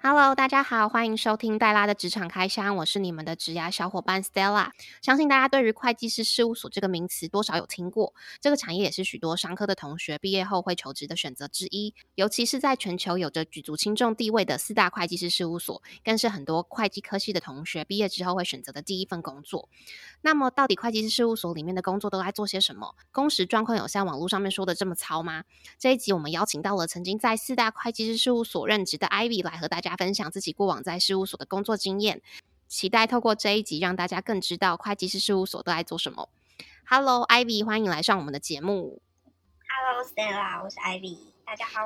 Hello，大家好，欢迎收听黛拉的职场开箱，我是你们的职涯小伙伴 Stella。相信大家对于会计师事务所这个名词多少有听过，这个产业也是许多商科的同学毕业后会求职的选择之一。尤其是在全球有着举足轻重地位的四大会计师事务所，更是很多会计科系的同学毕业之后会选择的第一份工作。那么，到底会计师事务所里面的工作都在做些什么？工时状况有像网络上面说的这么糙吗？这一集我们邀请到了曾经在四大会计师事务所任职的 Ivy 来和大家。家分享自己过往在事务所的工作经验，期待透过这一集让大家更知道会计师事务所都在做什么。Hello，Ivy，欢迎来上我们的节目。Hello，Stella，我是 Ivy，大家好。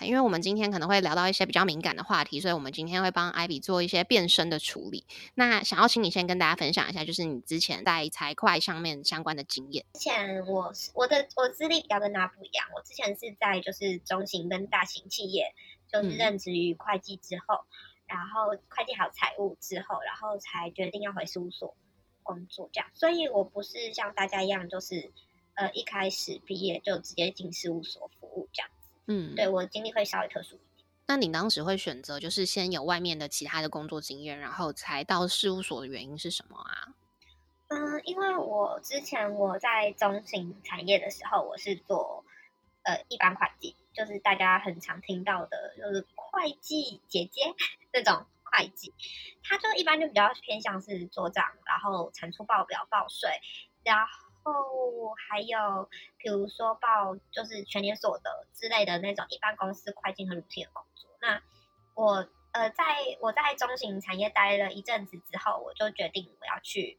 因为我们今天可能会聊到一些比较敏感的话题，所以我们今天会帮 Ivy 做一些变身的处理。那想要请你先跟大家分享一下，就是你之前在财会上面相关的经验。之前我我的我资历比较跟大家不一样，我之前是在就是中型跟大型企业。就是任职于会计之后，然后会计还有财务之后，然后才决定要回事务所工作这样。所以我不是像大家一样，就是呃一开始毕业就直接进事务所服务这样子。嗯，对我经历会稍微特殊一点。那你当时会选择就是先有外面的其他的工作经验，然后才到事务所的原因是什么啊？嗯，因为我之前我在中型产业的时候，我是做呃一般会计。就是大家很常听到的，就是会计姐姐 那种会计，他就一般就比较偏向是做账，然后产出报表、报税，然后还有比如说报就是全年所得之类的那种一般公司会计和 routine 的工作。那我呃，在我在中型产业待了一阵子之后，我就决定我要去，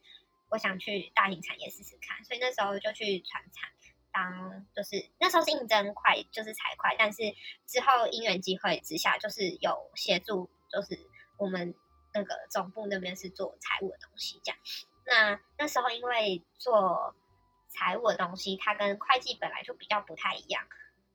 我想去大型产业试试看，所以那时候就去传产。当就是那时候是应征快，就是财会，但是之后因缘机会之下，就是有协助，就是我们那个总部那边是做财务的东西这样。那那时候因为做财务的东西，它跟会计本来就比较不太一样，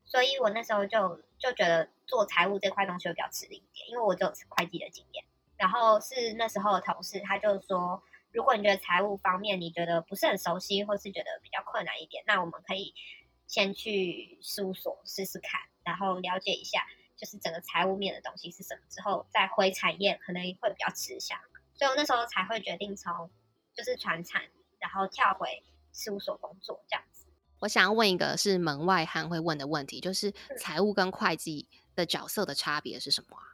所以我那时候就就觉得做财务这块东西会比较吃力一点，因为我就有会计的经验。然后是那时候的同事，他就说。如果你觉得财务方面你觉得不是很熟悉，或是觉得比较困难一点，那我们可以先去事务所试试看，然后了解一下，就是整个财务面的东西是什么，之后再回产业可能会比较吃香。所以我那时候才会决定从就是传产，然后跳回事务所工作这样子。我想要问一个是门外汉会问的问题，就是财务跟会计的角色的差别是什么啊？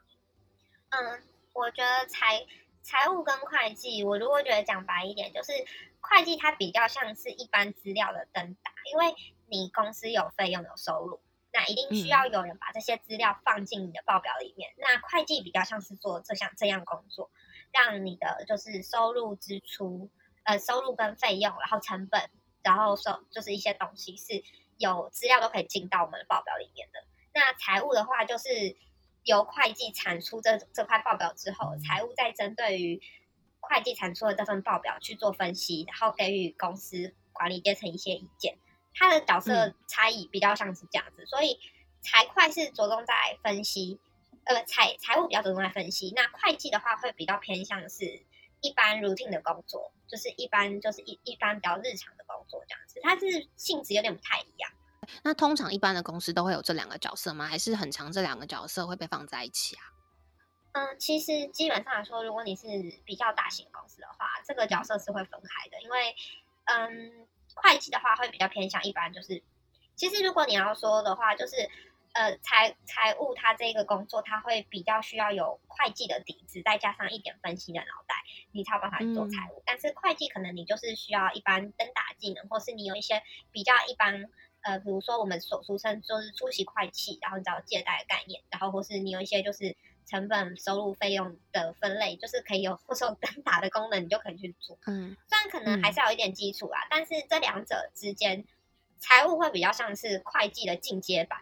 嗯，我觉得财。财务跟会计，我如果觉得讲白一点，就是会计它比较像是一般资料的登打，因为你公司有费用有收入，那一定需要有人把这些资料放进你的报表里面。那会计比较像是做这项这样工作，让你的就是收入支出，呃，收入跟费用，然后成本，然后收就是一些东西是有资料都可以进到我们的报表里面的。那财务的话就是。由会计产出这这块报表之后，财务再针对于会计产出的这份报表去做分析，然后给予公司管理阶层一些意见。它的角色差异比较像是这样子，所以财会是着重在分析，呃，财财务比较着重在分析。那会计的话会比较偏向是一般 routine 的工作，就是一般就是一一般比较日常的工作这样子，它是性质有点不太一样。那通常一般的公司都会有这两个角色吗？还是很长这两个角色会被放在一起啊？嗯，其实基本上来说，如果你是比较大型公司的话，这个角色是会分开的。因为，嗯，会计的话会比较偏向一般，就是其实如果你要说的话，就是呃财财务它这个工作，它会比较需要有会计的底子，再加上一点分析的脑袋，你才有办法去做财务。但是会计可能你就是需要一般登打技能，或是你有一些比较一般。呃，比如说我们所俗称就是出席会计，然后你找借贷的概念，然后或是你有一些就是成本、收入、费用的分类，就是可以有或者有灯打的功能，你就可以去做。嗯，虽然可能还是要有一点基础啊，但是这两者之间，财务会比较像是会计的进阶版，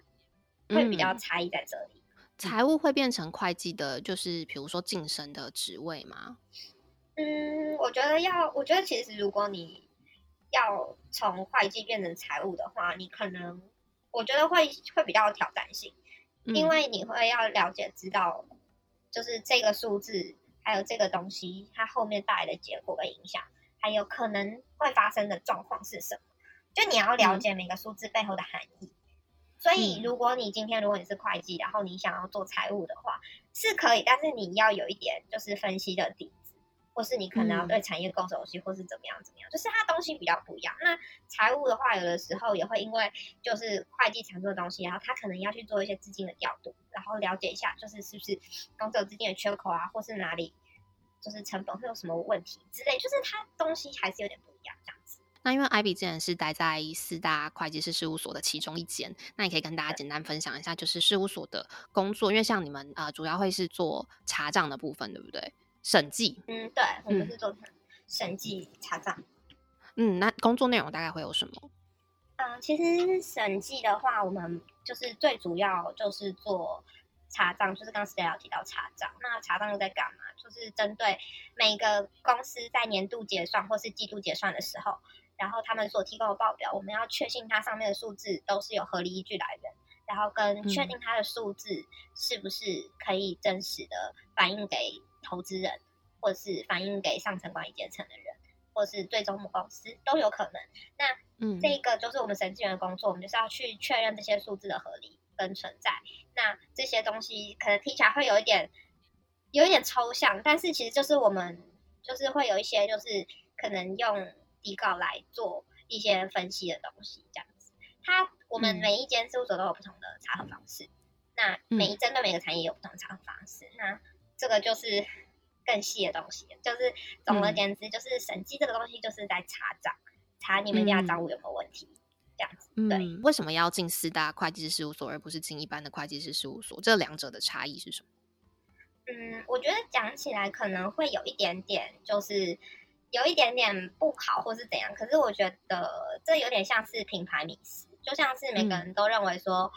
会比较差异在这里。财务会变成会计的，就是比如说晋升的职位吗？嗯，我觉得要，我觉得其实如果你。要从会计变成财务的话，你可能我觉得会会比较有挑战性，因为你会要了解知道，就是这个数字还有这个东西它后面带来的结果跟影响，还有可能会发生的状况是什么，就你要了解每个数字背后的含义。所以，如果你今天如果你是会计，然后你想要做财务的话，是可以，但是你要有一点就是分析的底子，或是你可能要对产业更熟悉，或是怎么样怎么样，就是它东西比较不一样。那财务的话，有的时候也会因为就是会计常做的东西，然后他可能要去做一些资金的调度，然后了解一下就是是不是公司有资金的缺口啊，或是哪里就是成本会有什么问题之类，就是它东西还是有点不一样这样子。那因为艾比之前是待在四大会计师事务所的其中一间，那你可以跟大家简单分享一下，就是事务所的工作。因为像你们呃，主要会是做查账的部分，对不对？审计。嗯，对，我们是做审计查账。嗯，那工作内容大概会有什么？嗯，其实审计的话，我们就是最主要就是做查账，就是刚刚 Stella 提到查账。那查账又在干嘛？就是针对每个公司在年度结算或是季度结算的时候。然后他们所提供的报表，我们要确信它上面的数字都是有合理依据来源，然后跟确定它的数字是不是可以真实的反映给投资人，或者是反映给上层管理阶层的人，或者是最终母公司都有可能。那嗯，这个就是我们审计员的工作，我们就是要去确认这些数字的合理跟存在。那这些东西可能听起来会有一点有一点抽象，但是其实就是我们就是会有一些就是可能用。底稿来做一些分析的东西，这样子。它我们每一间事务所都有不同的查核方式，那每一针对每个产业有不同的查核方式。那这个就是更细的东西，就是总而言之，就是审计这个东西就是在查账，查你们家账务有没有问题，这样子。对，为什么要进四大会计师事务所，而不是进一般的会计师事务所？这两者的差异是什么？嗯，我觉得讲起来可能会有一点点，就是。有一点点不好，或是怎样？可是我觉得这有点像是品牌迷思，就像是每个人都认为说，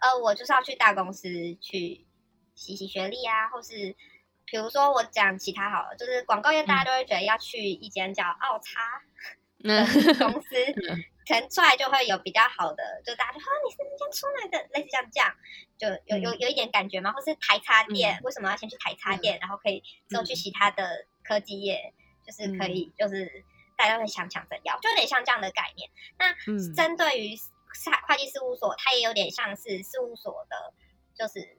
呃，我就是要去大公司去洗洗学历啊，或是比如说我讲其他好了，就是广告业，大家都会觉得要去一间叫奥叉 公司，可能出来就会有比较好的，就大家就说你是那间出来的，类似像这样，就有有有一点感觉嘛，或是台插店，为什么要先去台插店，然后可以之后去其他的科技业？就是可以，就是大家会想抢着要，就有点像这样的概念。那针对于会计事务所，它也有点像是事务所的，就是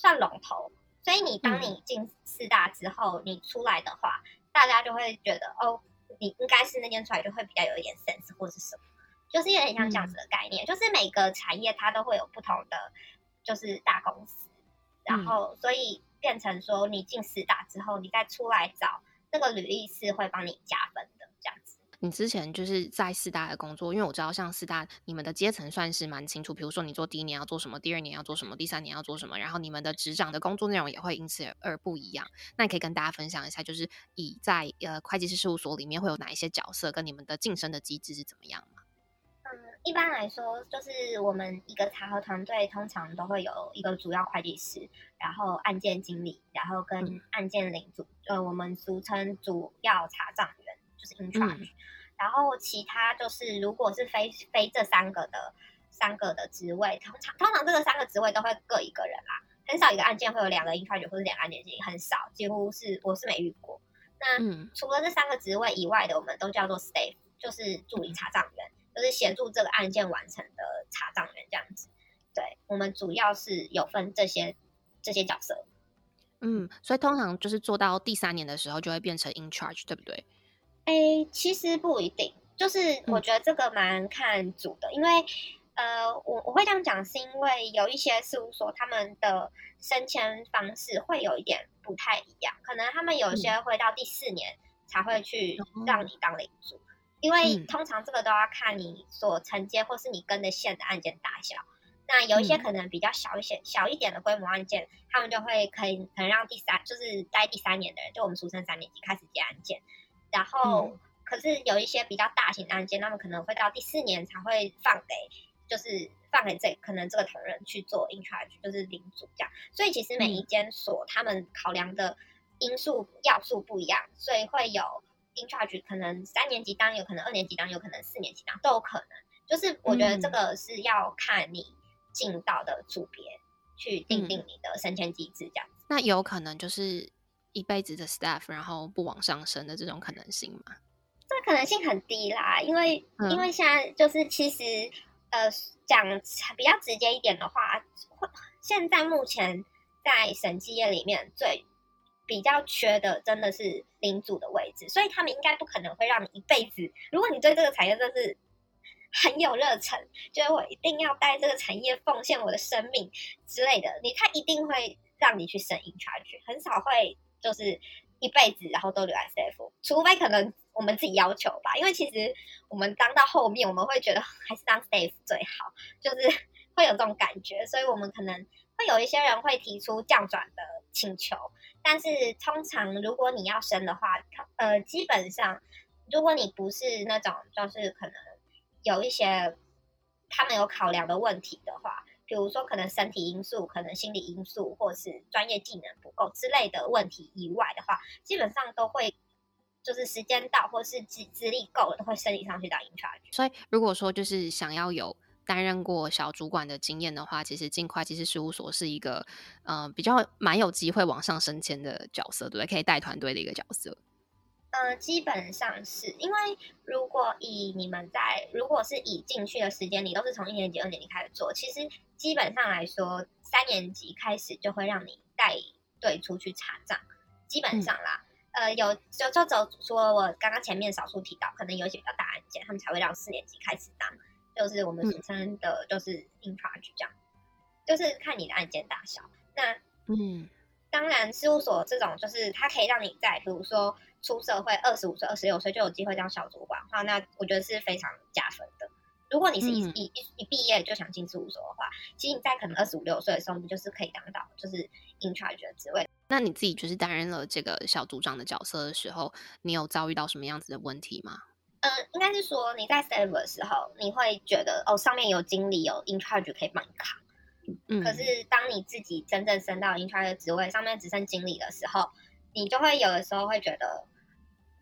算龙头。所以你当你进四大之后，你出来的话，大家就会觉得哦，你应该是那间出来就会比较有一点 sense 或是什么，就是有点像这样子的概念。就是每个产业它都会有不同的，就是大公司，然后所以变成说你进四大之后，你再出来找。那个履历是会帮你加分。你之前就是在四大的工作，因为我知道像四大，你们的阶层算是蛮清楚。比如说，你做第一年要做什么，第二年要做什么，第三年要做什么，然后你们的职掌的工作内容也会因此而不一样。那你可以跟大家分享一下，就是以在呃会计师事务所里面会有哪一些角色，跟你们的晋升的机制是怎么样吗？一般来说，就是我们一个查核团队通常都会有一个主要会计师，然后案件经理，然后跟案件领主，呃，我们俗称主要查账员，就是 in charge。然后其他就是如果是非非这三个的三个的职位，通常通常这个三个职位都会各一个人啦，很少一个案件会有两个 in charge 或者两个案件经理，很少，几乎是我是没遇过。那除了这三个职位以外的，我们都叫做 staff，就是助理查账员。就是协助这个案件完成的查账员这样子，对我们主要是有分这些这些角色，嗯，所以通常就是做到第三年的时候就会变成 in charge，对不对？哎，其实不一定，就是我觉得这个蛮看组的，因为呃，我我会这样讲是因为有一些事务所他们的升迁方式会有一点不太一样，可能他们有些会到第四年才会去让你当领主。因为通常这个都要看你所承接或是你跟的线的案件大小，那有一些可能比较小一些、小一点的规模案件，他们就会可以可能让第三就是待第三年的人，就我们俗称三年级开始接案件，然后可是有一些比较大型的案件，他们可能会到第四年才会放给，就是放给这可能这个同仁去做 in charge，就是领主这样。所以其实每一间所他们考量的因素要素不一样，所以会有。in charge 可能三年级当，有可能二年级当，有可能四年级当，都有可能。就是我觉得这个是要看你进到的组别去定定你的升迁机制，这样。那有可能就是一辈子的 staff，然后不往上升的这种可能性吗？这可能性很低啦，因为因为现在就是其实呃讲比较直接一点的话，会现在目前在审计业里面最比较缺的，真的是领主的位置，所以他们应该不可能会让你一辈子。如果你对这个产业真是很有热忱，觉得我一定要带这个产业奉献我的生命之类的，你他一定会让你去升 in charge，很少会就是一辈子然后都留在 staff，除非可能我们自己要求吧。因为其实我们当到后面，我们会觉得还是当 staff 最好，就是 会有这种感觉，所以我们可能。会有一些人会提出降转的请求，但是通常如果你要升的话，呃，基本上如果你不是那种就是可能有一些他们有考量的问题的话，比如说可能身体因素、可能心理因素，或是专业技能不够之类的问题以外的话，基本上都会就是时间到或是资资历够了，都会升你上去当 in charge。所以如果说就是想要有。担任过小主管的经验的话，其实进会计师事务所是一个，呃，比较蛮有机会往上升迁的角色，对不对？可以带团队的一个角色。呃，基本上是因为如果以你们在，如果是以进去的时间，你都是从一年级、二年级开始做，其实基本上来说，三年级开始就会让你带队出去查账，基本上啦。呃，有就就走说，我刚刚前面少数提到，可能有一些比较大案件，他们才会让四年级开始当。就是我们俗称的，就是 in charge 这样，就是看你的案件大小。那嗯，当然事务所这种，就是它可以让你在，比如说出社会二十五岁、二十六岁就有机会当小主管的话，那我觉得是非常加分的。如果你是一一一毕业就想进事务所的话，其实你在可能二十五六岁的时候，你就是可以当到就是 in charge 的职位。那你自己就是担任了这个小组长的角色的时候，你有遭遇到什么样子的问题吗？嗯，应该是说你在 stable 的时候，你会觉得哦，上面有经理有 in charge 可以帮你扛。嗯，可是当你自己真正升到 in charge 的职位，上面只剩经理的时候，你就会有的时候会觉得，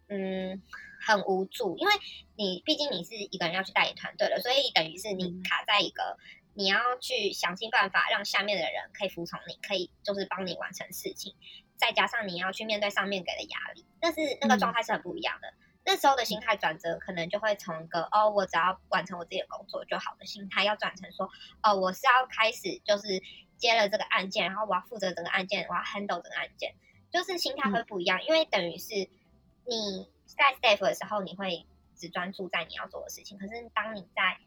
嗯，很无助，因为你毕竟你是一个人要去带领团队的，所以等于是你卡在一个你要去想尽办法让下面的人可以服从你，可以就是帮你完成事情，再加上你要去面对上面给的压力，但是那个状态是很不一样的。那时候的心态转折，可能就会从一个哦，我只要完成我自己的工作就好的心态，要转成说哦，我是要开始就是接了这个案件，然后我要负责整个案件，我要 handle 整个案件，就是心态会不一样。因为等于是你在 staff 的时候，你会只专注在你要做的事情，可是当你在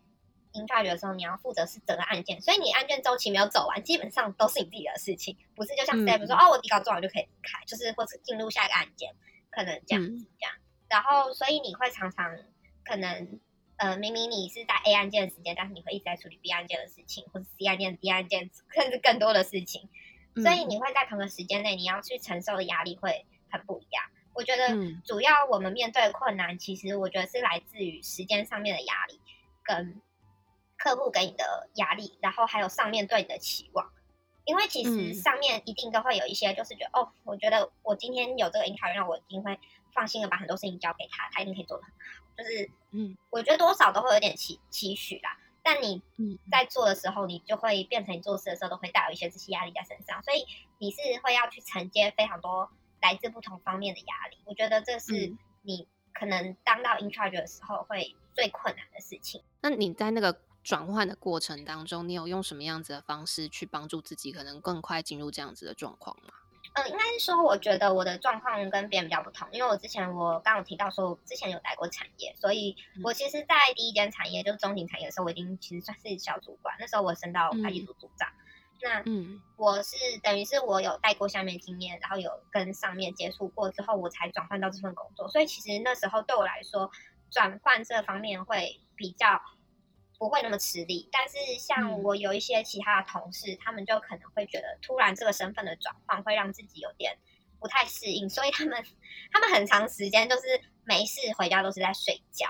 in charge 的时候，你要负责是整个案件，所以你案件周期没有走完，基本上都是你自己的事情，不是就像 staff 说哦，我底稿做完就可以离开，就是或者进入下一个案件，可能这样子这样。然后，所以你会常常可能，呃，明明你是在 A 案件的时间，但是你会一直在处理 B 案件的事情，或者 C 案件、D 案件，甚至更多的事情。所以你会在同个时间内，你要去承受的压力会很不一样。我觉得主要我们面对的困难，其实我觉得是来自于时间上面的压力，跟客户给你的压力，然后还有上面对你的期望。因为其实上面一定都会有一些，就是觉得哦，我觉得我今天有这个 interview，让我一定会。放心的把很多事情交给他，他一定可以做的很好。就是，嗯，我觉得多少都会有点期期许啦。但你在做的时候，你就会变成你做事的时候都会带有一些这些压力在身上，所以你是会要去承接非常多来自不同方面的压力。我觉得这是你可能当到 in charge 的时候会最困难的事情。那你在那个转换的过程当中，你有用什么样子的方式去帮助自己，可能更快进入这样子的状况吗？嗯，应该是说，我觉得我的状况跟别人比较不同，因为我之前我刚有提到说，之前有待过产业，所以我其实，在第一间产业就是中型产业的时候，我已经其实算是小主管，那时候我升到会计组组长。那嗯，我是等于是我有带过下面经验，然后有跟上面接触过之后，我才转换到这份工作，所以其实那时候对我来说，转换这方面会比较。不会那么吃力，但是像我有一些其他的同事，他们就可能会觉得突然这个身份的转换会让自己有点不太适应，所以他们他们很长时间就是没事回家都是在睡觉。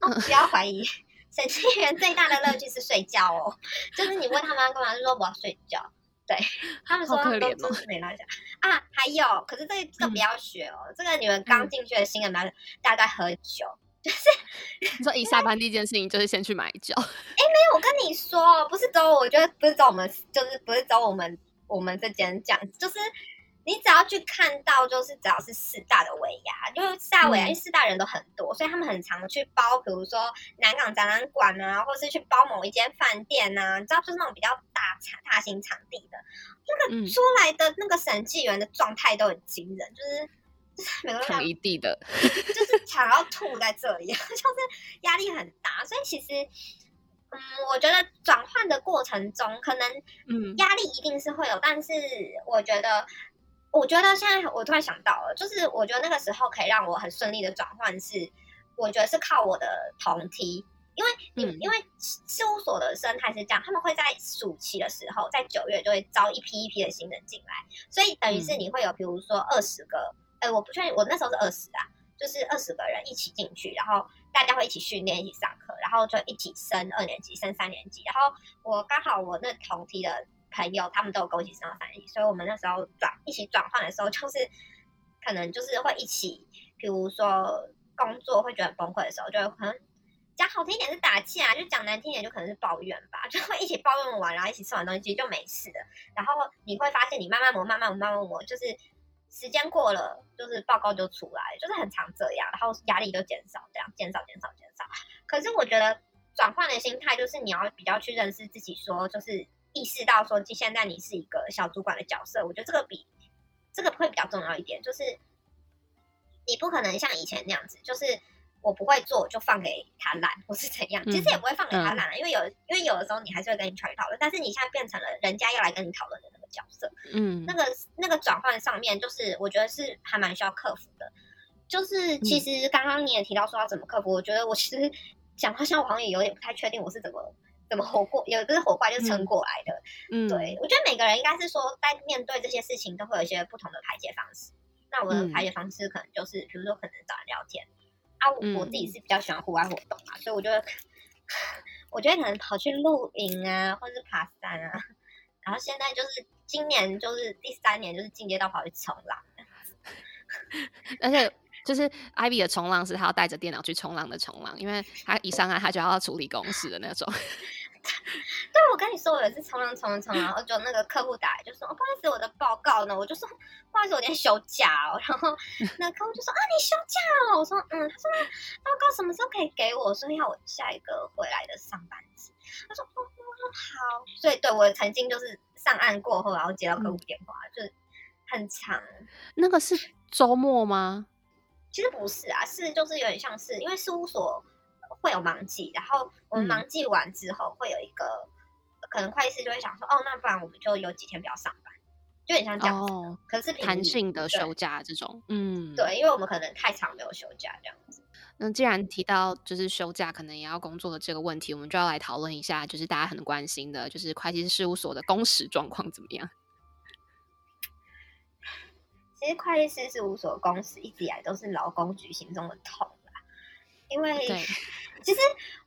不要怀疑，审计员最大的乐趣是睡觉哦。就是你问他们干嘛，就说我要睡觉。对他们说他们都都是没落下啊。还有，可是这个这个不要学哦。这个你们刚进去的新人们，大家在喝酒。就是你说一下班第一件事情就是先去买酒。哎，没有，我跟你说，不是走，我觉得不是走我们，就是不是走我们我们这间这样，就是你只要去看到，就是只要是四大的尾牙，就是四大尾牙，因为四大人都很多，所以他们很常去包，比如说南港展览馆啊，或是去包某一间饭店啊，你知道，就是那种比较大场大型场地的，那个出来的那个审计员的状态都很惊人，就是就 是每个人一地的，就是想要吐在这里，就是压力很大。所以其实，嗯，我觉得转换的过程中，可能嗯压力一定是会有，但是我觉得，我觉得现在我突然想到了，就是我觉得那个时候可以让我很顺利的转换是。我觉得是靠我的同梯，因为你因为事务所的生态是这样，他们会在暑期的时候，在九月就会招一批一批的新人进来，所以等于是你会有比如说二十个，哎，我不确定，我那时候是二十啊，就是二十个人一起进去，然后大家会一起训练，一起上课，然后就一起升二年级，升三年级，然后我刚好我那同梯的朋友，他们都有跟我一起升到三年级，所以我们那时候转一起转换的时候，就是可能就是会一起，比如说。工作会觉得很崩溃的时候，就会可能讲好听一点是打气啊，就讲难听一点就可能是抱怨吧，就会一起抱怨完，然后一起吃完东西，其实就没事的。然后你会发现，你慢慢磨，慢慢磨，慢慢磨，就是时间过了，就是报告就出来，就是很长这样，然后压力就减少，这样减少，减少，减少。可是我觉得转换的心态就是你要比较去认识自己，说就是意识到说，现在你是一个小主管的角色，我觉得这个比这个会比较重要一点，就是。你不可能像以前那样子，就是我不会做就放给他懒，或是怎样。其实也不会放给他懒因为有，因为有的时候你还是会跟你去讨论。但是你现在变成了人家要来跟你讨论的那个角色，嗯，那个那个转换上面，就是我觉得是还蛮需要克服的。就是其实刚刚你也提到说要怎么克服，我觉得我其实讲到像我好像也有点不太确定我是怎么怎么活过，有不是活过来就是撑过来的。嗯，对我觉得每个人应该是说在面对这些事情都会有一些不同的排解方式。那我的排解方式可能就是，比如说可能找人聊天啊，我自己是比较喜欢户外活动嘛，所以我觉得，我觉得可能跑去露营啊，或者是爬山啊，然后现在就是今年就是第三年，就是进阶到跑去冲浪，而且就是 Ivy 的冲浪是他要带着电脑去冲浪的冲浪，因为他一上岸他就要处理公事的那种。对，我跟你说，我也是冲浪冲冲，然后就那个客户打来就说：“哦，不好意思，我的报告呢？”我就说：“ 不好意思，我今天休假哦。”然后那客户就说：“啊，你休假哦？”我说：“嗯。”他说：“报告什么时候可以给我？说要我下一个回来的上班日。”他说：“哦，好。”所以，对我曾经就是上岸过后，然后接到客户电话，就是很长。那个是周末吗？其实不是啊，是就是有点像是因为事务所。会有忙季，然后我们忙季完之后，会有一个可能会计师就会想说，哦，那不然我们就有几天不要上班，就很像这样子。可是弹性的休假这种，嗯，对，因为我们可能太长没有休假这样子。那既然提到就是休假可能也要工作的这个问题，我们就要来讨论一下，就是大家很关心的，就是会计师事务所的工时状况怎么样？其实会计师事务所工时一直以来都是劳工局心中的痛啦，因为。其实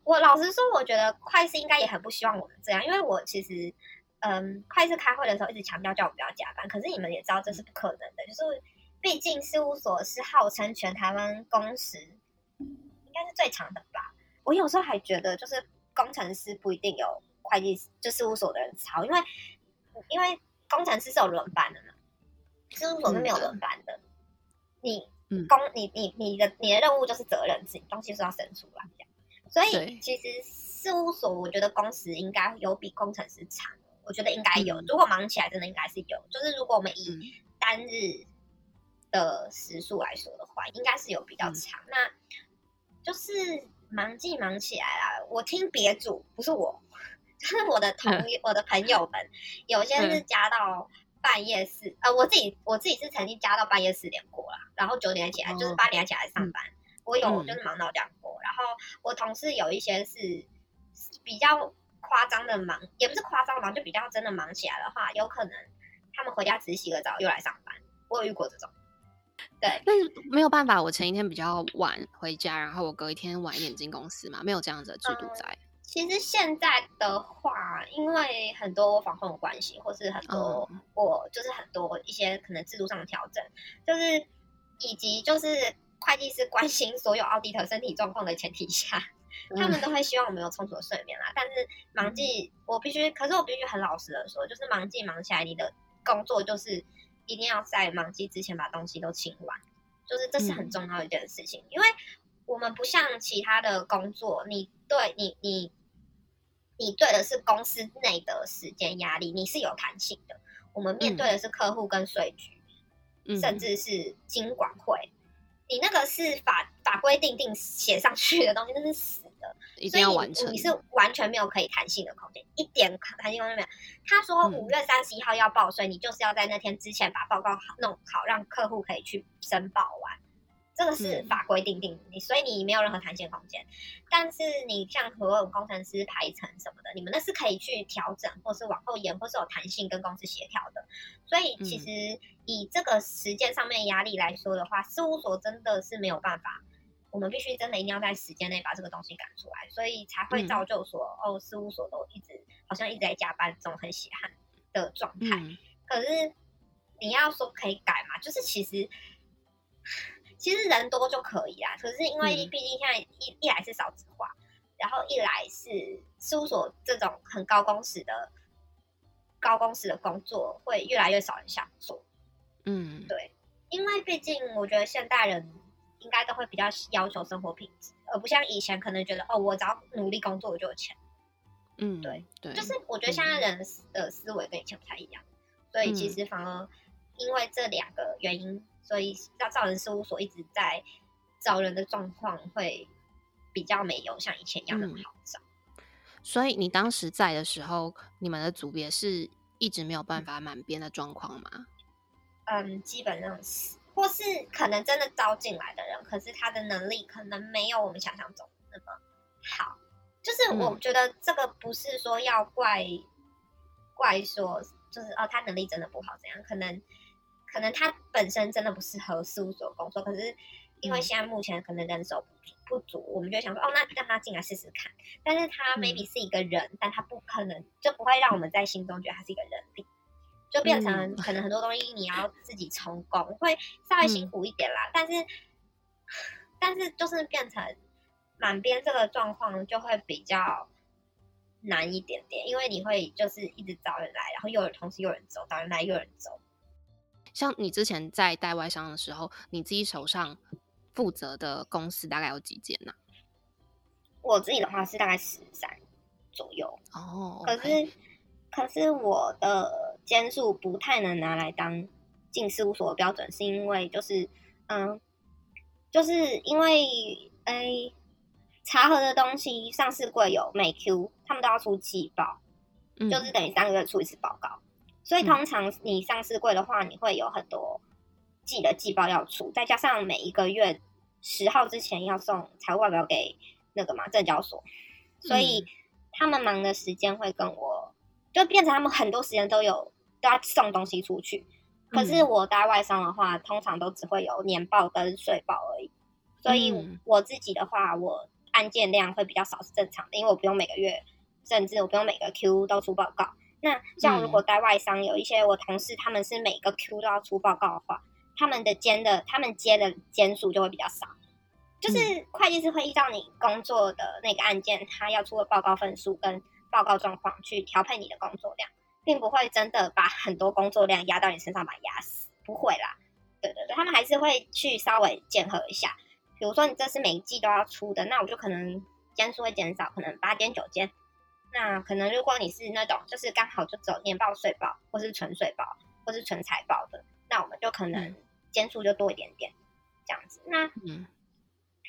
我老实说，我觉得会计应该也很不希望我们这样，因为我其实，嗯，会计开会的时候一直强调叫我们不要加班，可是你们也知道这是不可能的，就是毕竟事务所是号称全台湾工时应该是最长的吧。我有时候还觉得，就是工程师不一定有会计就事务所的人超，因为因为工程师是有轮班的嘛，事务所是没有轮班的。你工你你你的你的任务就是责任制，东西是要生出来这样。所以其实事务所，我觉得工时应该有比工程师长，我觉得应该有。如果忙起来，真的应该是有。就是如果我们以单日的时数来说的话，应该是有比较长。那就是忙季忙起来啦。我听别组，不是我，就是我的同我的朋友们，有些是加到半夜四，呃，我自己我自己是曾经加到半夜四点过啦，然后九点起来，就是八点起来上班。我有就是忙到这样过，然后我同事有一些是比较夸张的忙，也不是夸张的忙，就比较真的忙起来的话，有可能他们回家只洗个澡又来上班。我有遇过这种，对，但是没有办法，我前一天比较晚回家，然后我隔一天晚一点进公司嘛，没有这样子的制度在。其实现在的话，因为很多防控的关系，或是很多我就是很多一些可能制度上的调整，就是以及就是。会计师关心所有奥迪特身体状况的前提下，他们都会希望我们有充足的睡眠啦。但是忙季，我必须，可是我必须很老实的说，就是忙季忙起来，你的工作就是一定要在忙季之前把东西都清完，就是这是很重要一件事情。因为我们不像其他的工作，你对你你你对的是公司内的时间压力，你是有弹性的。我们面对的是客户跟税局，甚至是经管会，你那个是法法规定定写上去的东西，那是死的，一定要完成。你是完全没有可以弹性的空间，一点弹性空间没有。他说五月三十一号要报税，你就是要在那天之前把报告好弄好，让客户可以去申报完。这个是法规定定你，所以你没有任何弹性空间。但是你像所有工程师排程什么的，你们那是可以去调整，或是往后延，或是有弹性跟公司协调的。所以其实以这个时间上面压力来说的话，事务所真的是没有办法。我们必须真的一定要在时间内把这个东西赶出来，所以才会造就说哦，事务所都一直好像一直在加班，这种很血汗的状态。可是你要说可以改嘛，就是其实。其实人多就可以啦，可是因为毕竟现在一一来是少子化，然后一来是事务所这种很高工时的高工时的工作会越来越少人想做。嗯，对，因为毕竟我觉得现代人应该都会比较要求生活品质，而不像以前可能觉得哦，我只要努力工作我就有钱。嗯，对对，就是我觉得现在人的思维跟以前不太一样，所以其实反而因为这两个原因。所以，要造人事务所一直在招人的状况会比较没有像以前一样那么好找。所以，你当时在的时候，你们的组别是一直没有办法满编的状况吗？嗯，基本上是，或是可能真的招进来的人，可是他的能力可能没有我们想象中那么好。就是我觉得这个不是说要怪怪说，就是哦，他能力真的不好，怎样可能。可能他本身真的不适合事务所工作，可是因为现在目前可能人手不足不足，我们就想说，哦，那让他进来试试看。但是他 maybe 是一个人，但他不可能就不会让我们在心中觉得他是一个人力，就变成可能很多东西你要自己成功，会稍微辛苦一点啦。但是，但是就是变成满编这个状况就会比较难一点点，因为你会就是一直找人来，然后又有同时有人走，找人来又有人走。像你之前在带外商的时候，你自己手上负责的公司大概有几间呢？我自己的话是大概十三左右哦。可是，可是我的间数不太能拿来当进事务所的标准，是因为就是嗯，就是因为哎，查核的东西上市柜有每 Q，他们都要出季报，就是等于三个月出一次报告。所以通常你上市柜的话，你会有很多季的季报要出，再加上每一个月十号之前要送财务报表给那个嘛证交所，所以他们忙的时间会跟我就变成他们很多时间都有都要送东西出去。可是我带外商的话，通常都只会有年报跟税报而已，所以我自己的话，我案件量会比较少是正常的，因为我不用每个月，甚至我不用每个 Q 都出报告。那像如果在外商，有一些我同事他们是每个 Q 都要出报告的话，他们的间的他们接的间数就会比较少。就是会计师会依照你工作的那个案件，他要出的报告份数跟报告状况去调配你的工作量，并不会真的把很多工作量压到你身上把压死，不会啦。对对对，他们还是会去稍微检核一下。比如说你这是每一季都要出的，那我就可能间数会减少，可能八间九间。那可能如果你是那种就是刚好就走年报、税报，或是纯税报，或是纯财报的，那我们就可能间数就多一点点这样子。那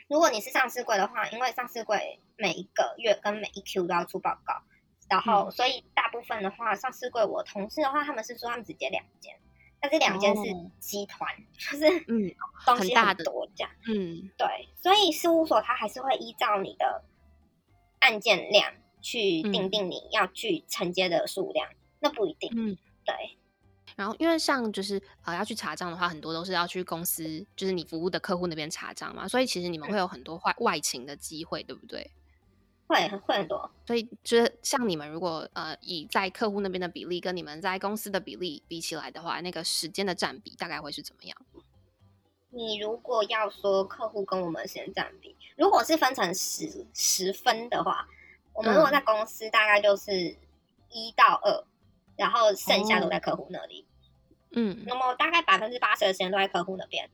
如果你是上市柜的话，因为上市柜每一个月跟每一 Q 都要出报告，然后所以大部分的话，上市柜我同事的话，他们是说他们只接两间，但是两间是集团，就是嗯东西很多这样，嗯对，所以事务所它还是会依照你的案件量。去定定你要去承接的数量，那不一定。嗯，对。然后，因为像就是呃要去查账的话，很多都是要去公司，就是你服务的客户那边查账嘛。所以其实你们会有很多外外勤的机会，对不对？会会很多。所以就是像你们如果呃以在客户那边的比例跟你们在公司的比例比起来的话，那个时间的占比大概会是怎么样？你如果要说客户跟我们时间占比，如果是分成十十分的话。我们如果在公司，大概就是一到二，然后剩下都在客户那里。嗯，那么大概百分之八十的时间都在客户那边。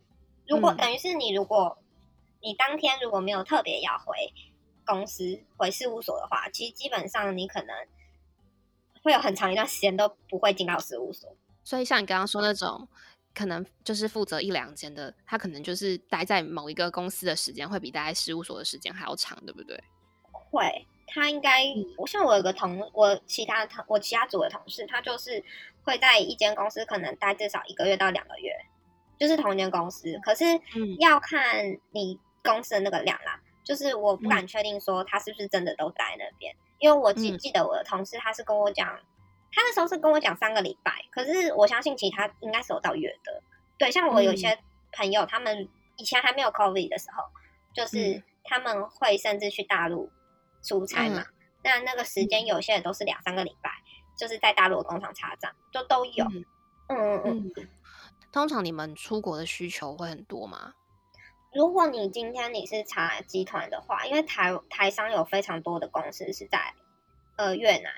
如果等于是你，如果你当天如果没有特别要回，公司回事务所的话，其实基本上你可能会有很长一段时间都不会进到事务所。所以像你刚刚说那种，可能就是负责一两间的，他可能就是待在某一个公司的时间会比待在事务所的时间还要长，对不对？会，他应该，我像我有个同，我其他同我其他组的同事，他就是会在一间公司可能待至少一个月到两个月，就是同一间公司，可是要看你公司的那个量啦。就是我不敢确定说他是不是真的都在那边，因为我记记得我的同事他是跟我讲，他那时候是跟我讲三个礼拜，可是我相信其他应该是有到月的。对，像我有些朋友，他们以前还没有 COVID 的时候，就是他们会甚至去大陆出差嘛，那那个时间有些人都是两三个礼拜，就是在大陆的工厂查账，就都有。嗯嗯嗯。通常你们出国的需求会很多吗？如果你今天你是查集团的话，因为台台商有非常多的公司是在呃越南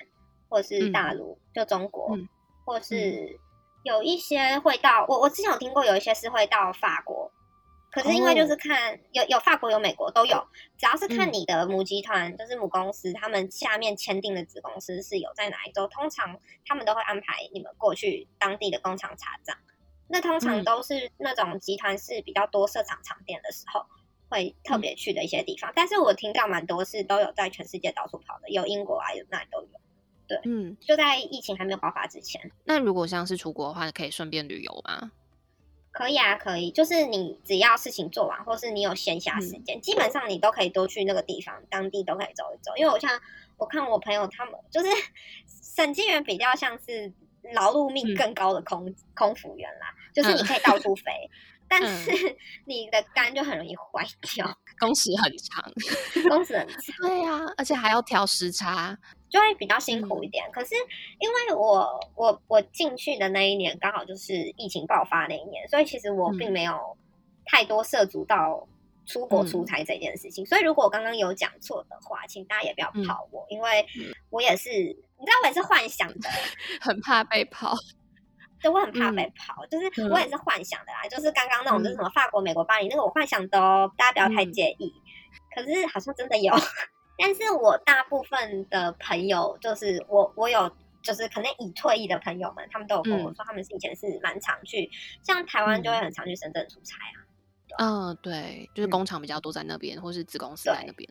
或是大陆，就中国，或是有一些会到我我之前有听过有一些是会到法国，可是因为就是看有有法国有美国都有，只要是看你的母集团就是母公司，他们下面签订的子公司是有在哪一州，通常他们都会安排你们过去当地的工厂查账。那通常都是那种集团是比较多设厂厂店的时候，会特别去的一些地方。但是我听到蛮多是都有在全世界到处跑的，有英国啊，有那里都有。对，嗯，就在疫情还没有爆发之前。那如果像是出国的话，可以顺便旅游吗？可以啊，可以。就是你只要事情做完，或是你有闲暇时间，基本上你都可以多去那个地方，当地都可以走一走。因为我像我看我朋友他们，就是审计员比较像是。劳碌命更高的空空服员啦，就是你可以到处飞，但是你的肝就很容易坏掉，工时很长，工时很长，对呀，而且还要调时差，就会比较辛苦一点。可是因为我我我进去的那一年刚好就是疫情爆发那一年，所以其实我并没有太多涉足到。出国出差这件事情，所以如果我刚刚有讲错的话，请大家也不要跑我，因为我也是，你知道我也是幻想的，很怕被跑，对，我很怕被跑，就是我也是幻想的啦，就是刚刚那种就是什么法国、美国、巴黎那个我幻想的哦，大家不要太介意。可是好像真的有，但是我大部分的朋友，就是我我有就是可能已退役的朋友们，他们都有跟我说，他们是以前是蛮常去，像台湾就会很常去深圳出差啊。嗯，对，就是工厂比较多在那边，或是子公司在那边，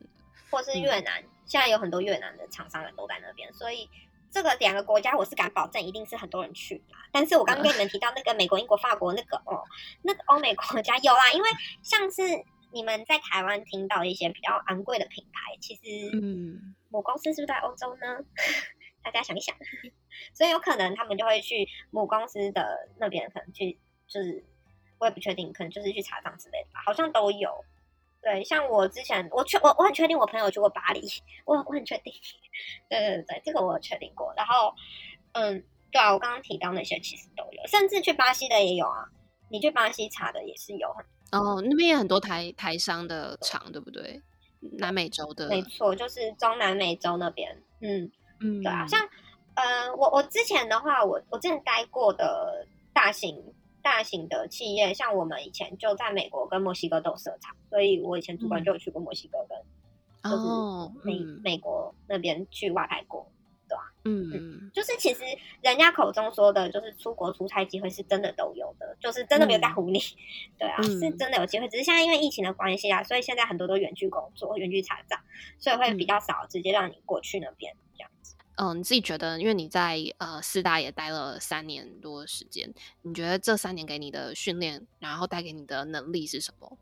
或是越南，现在有很多越南的厂商人都在那边，所以这个两个国家我是敢保证一定是很多人去啦。但是我刚刚跟你们提到那个美国、英国、法国那个哦，那个欧美国家有啦，因为像是你们在台湾听到一些比较昂贵的品牌，其实嗯，母公司是不是在欧洲呢？大家想一想，所以有可能他们就会去母公司的那边，可能去就是。我也不确定，可能就是去查账之类的吧，好像都有。对，像我之前，我确我我很确定，我朋友去过巴黎，我我很确定。对对对，这个我确定过。然后，嗯，对啊，我刚刚提到那些其实都有，甚至去巴西的也有啊。你去巴西查的也是有很哦，那边也很多台台商的厂，对不对？南美洲的，没错，就是中南美洲那边。嗯嗯，对啊，像呃，我我之前的话，我我之前待过的大型。大型的企业，像我们以前就在美国跟墨西哥都有设厂，所以我以前主管就有去过墨西哥跟，就是美美国那边去外派过？嗯嗯，就是其实人家口中说的，就是出国出差机会是真的都有的，就是真的没有在唬你，对啊，是真的有机会，只是现在因为疫情的关系啊，所以现在很多都远距工作、远距查账，所以会比较少直接让你过去那边这样子。嗯，你自己觉得，因为你在呃四大也待了三年多时间，你觉得这三年给你的训练，然后带给你的能力是什么？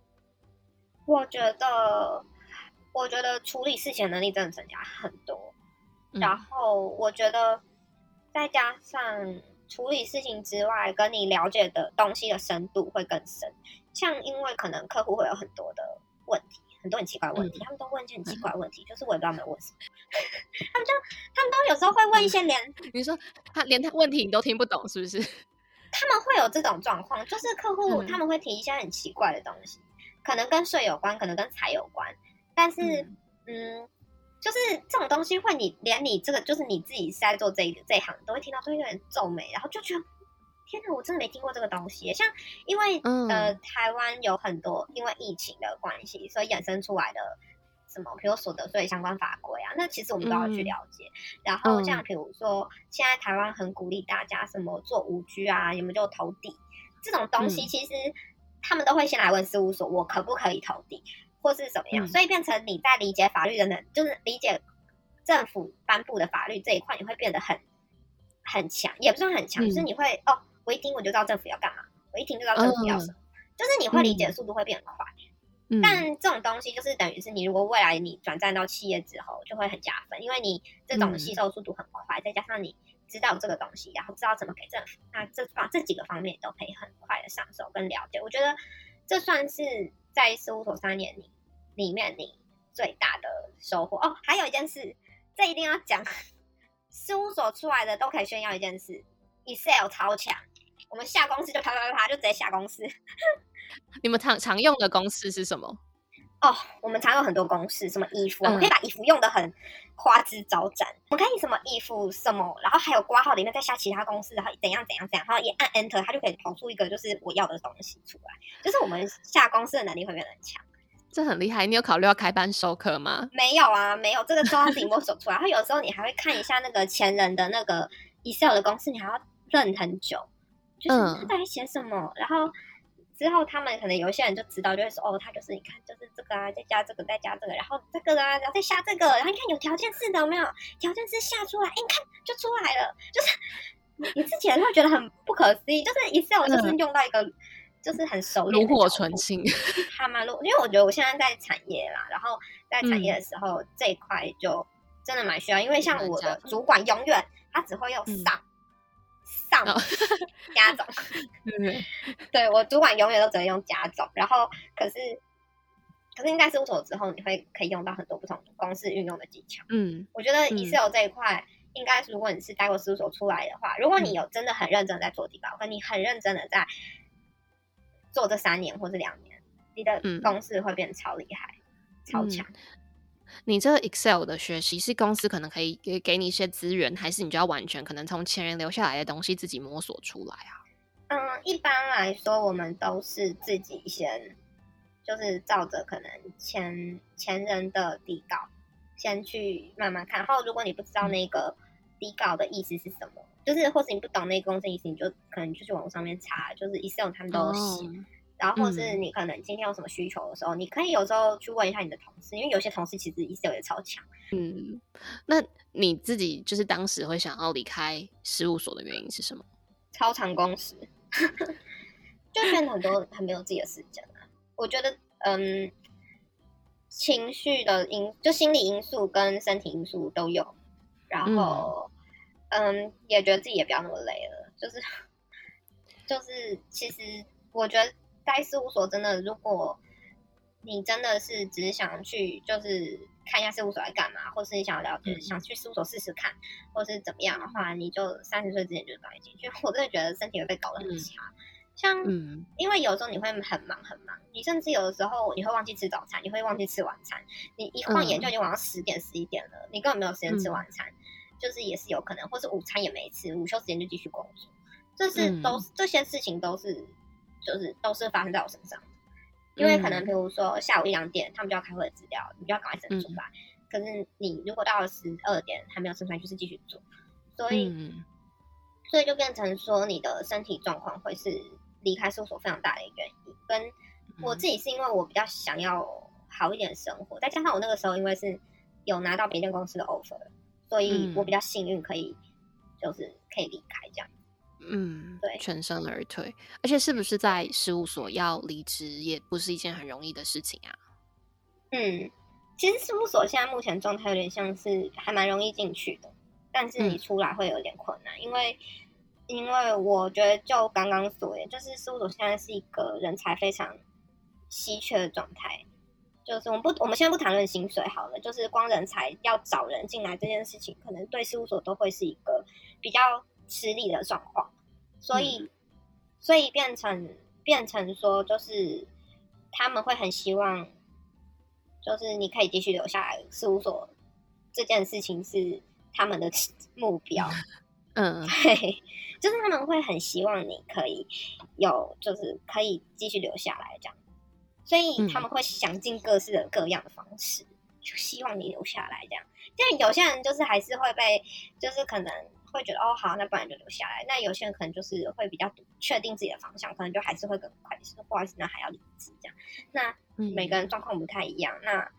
我觉得，我觉得处理事情能力真的增加很多。然后我觉得，再加上处理事情之外，跟你了解的东西的深度会更深。像因为可能客户会有很多的问题。很多很奇怪的问题，他们都问一些很奇怪的问题，就是我也不知道他们问什么。他们就他们都有时候会问一些连，你说他连他问题你都听不懂，是不是？他们会有这种状况，就是客户他们会提一些很奇怪的东西，可能跟税有关，可能跟财有关，但是嗯，就是这种东西会你连你这个就是你自己是在做这一这一行，都会听到会有点皱眉，然后就觉得。天哪，我真的没听过这个东西。像因为呃，台湾有很多因为疫情的关系，所以衍生出来的什么，比如所得税相关法规啊，那其实我们都要去了解。然后像比如说，现在台湾很鼓励大家什么做五居啊，有没有投递这种东西，其实他们都会先来问事务所，我可不可以投地，或是怎么样。所以变成你在理解法律的能，就是理解政府颁布的法律这一块，你会变得很很强，也不算很强，就是你会哦，我一听我就知道政府要干嘛，我一听就知道政府要什么，就是你会理解的速度会变快。但这种东西就是等于是你如果未来你转战到企业之后，就会很加分，因为你这种吸收速度很快，再加上你知道这个东西，然后知道怎么给政府，那这方这几个方面都可以很快的上手跟了解。我觉得这算是在事务所三年里里面你最大的收获哦。还有一件事，这一定要讲，事务所出来的都可以炫耀一件事，Excel 超强，我们下公司就啪啪啪啪就直接下公司。你们常常用的公式是什么？哦，我们常有很多公式，什么衣服，我们可以把衣服用的很花枝招展。我们可以什么衣服什么，然后还有挂号里面再下其他公式，然后怎样怎样怎样，然后一按 Enter，它就可以跑出一个就是我要的东西出来。就是我们下公式的能力会变得很强，这很厉害。你有考虑要开班授课吗？没有啊，没有，这个都要自己摸索出来。然后有时候你还会看一下那个前人的那个 Excel 的公式，你还要认很久，就是他在写什么，然后。之后，他们可能有一些人就知道，就会说：“哦，他就是你看，就是这个啊，再加这个，再加这个，然后这个啊，然后再下这个，然后你看有条件式的有没有？条件式下出来，哎，你看就出来了。就是你 你自己会觉得很不可思议，就是 Excel 就是用到一个就是很熟练、炉火纯青，还蛮炉。因为我觉得我现在在产业啦，然后在产业的时候这一块就真的蛮需要，因为像我的主管永远他只会用上。上 加总，对我主管永远都只能用加总，然后可是可是应该事务所之后，你会可以用到很多不同公式运用的技巧。嗯，我觉得 Excel 这一块，应该如果你是待过事务所出来的话，如果你。有真的很认真在做底稿，跟你很认真的在做这三年或者两年，你的公式会变得超厉害、超强。你这个 Excel 的学习是公司可能可以给给你一些资源，还是你就要完全可能从前人留下来的东西自己摸索出来啊？嗯，一般来说我们都是自己先，就是照着可能前前人的底稿先去慢慢看。然后如果你不知道那个底稿的意思是什么，就是或是你不懂那个公司意思，你就可能就去网上面查，就是 Excel 他们都写。然后，或是你可能今天有什么需求的时候，你可以有时候去问一下你的同事，因为有些同事其实 Excel 也超强。嗯，那你自己就是当时会想要离开事务所的原因是什么？超长工时，就变得很多很没有自己的时间啊。我觉得，嗯，情绪的因，就心理因素跟身体因素都有。然后，嗯，也觉得自己也不要那么累了，就是，就是其实我觉得。在事务所真的，如果你真的是只是想去，就是看一下事务所在干嘛，或是你想要了解，想去事务所试试看，或是怎么样的话，你就三十岁之前就赶紧进去。我真的觉得身体会被搞得很差，像，因为有时候你会很忙很忙，你甚至有的时候你会忘记吃早餐，你会忘记吃晚餐，你一晃眼就已经晚上十点十一点了，你根本没有时间吃晚餐，就是也是有可能，或是午餐也没吃，午休时间就继续工作，这是都这些事情都是。就是都是发生在我身上，因为可能比如说下午一两点他们就要开会的资料，你就要赶快生出来。可是你如果到了十二点还没有生出来，就是继续做，所以所以就变成说你的身体状况会是离开事务所非常大的一个原因。跟我自己是因为我比较想要好一点的生活，再加上我那个时候因为是有拿到别间公司的 offer，所以我比较幸运可以就是可以离开这样。嗯，对，全身而退，而且是不是在事务所要离职，也不是一件很容易的事情啊。嗯，其实事务所现在目前状态有点像是还蛮容易进去的，但是你出来会有点困难，因为因为我觉得就刚刚所言，就是事务所现在是一个人才非常稀缺的状态，就是我们不我们现在不谈论薪水好了，就是光人才要找人进来这件事情，可能对事务所都会是一个比较。吃力的状况，所以，所以变成变成说，就是他们会很希望，就是你可以继续留下来事务所，这件事情是他们的目标。嗯，对，就是他们会很希望你可以有，就是可以继续留下来这样，所以他们会想尽各式的各样的方式，就希望你留下来这样。但有些人就是还是会被，就是可能会觉得哦好，那不然就留下来。那有些人可能就是会比较确定自己的方向，可能就还是会跟会计师说不好意思，那还要离职这样。那每个人状况不太一样，那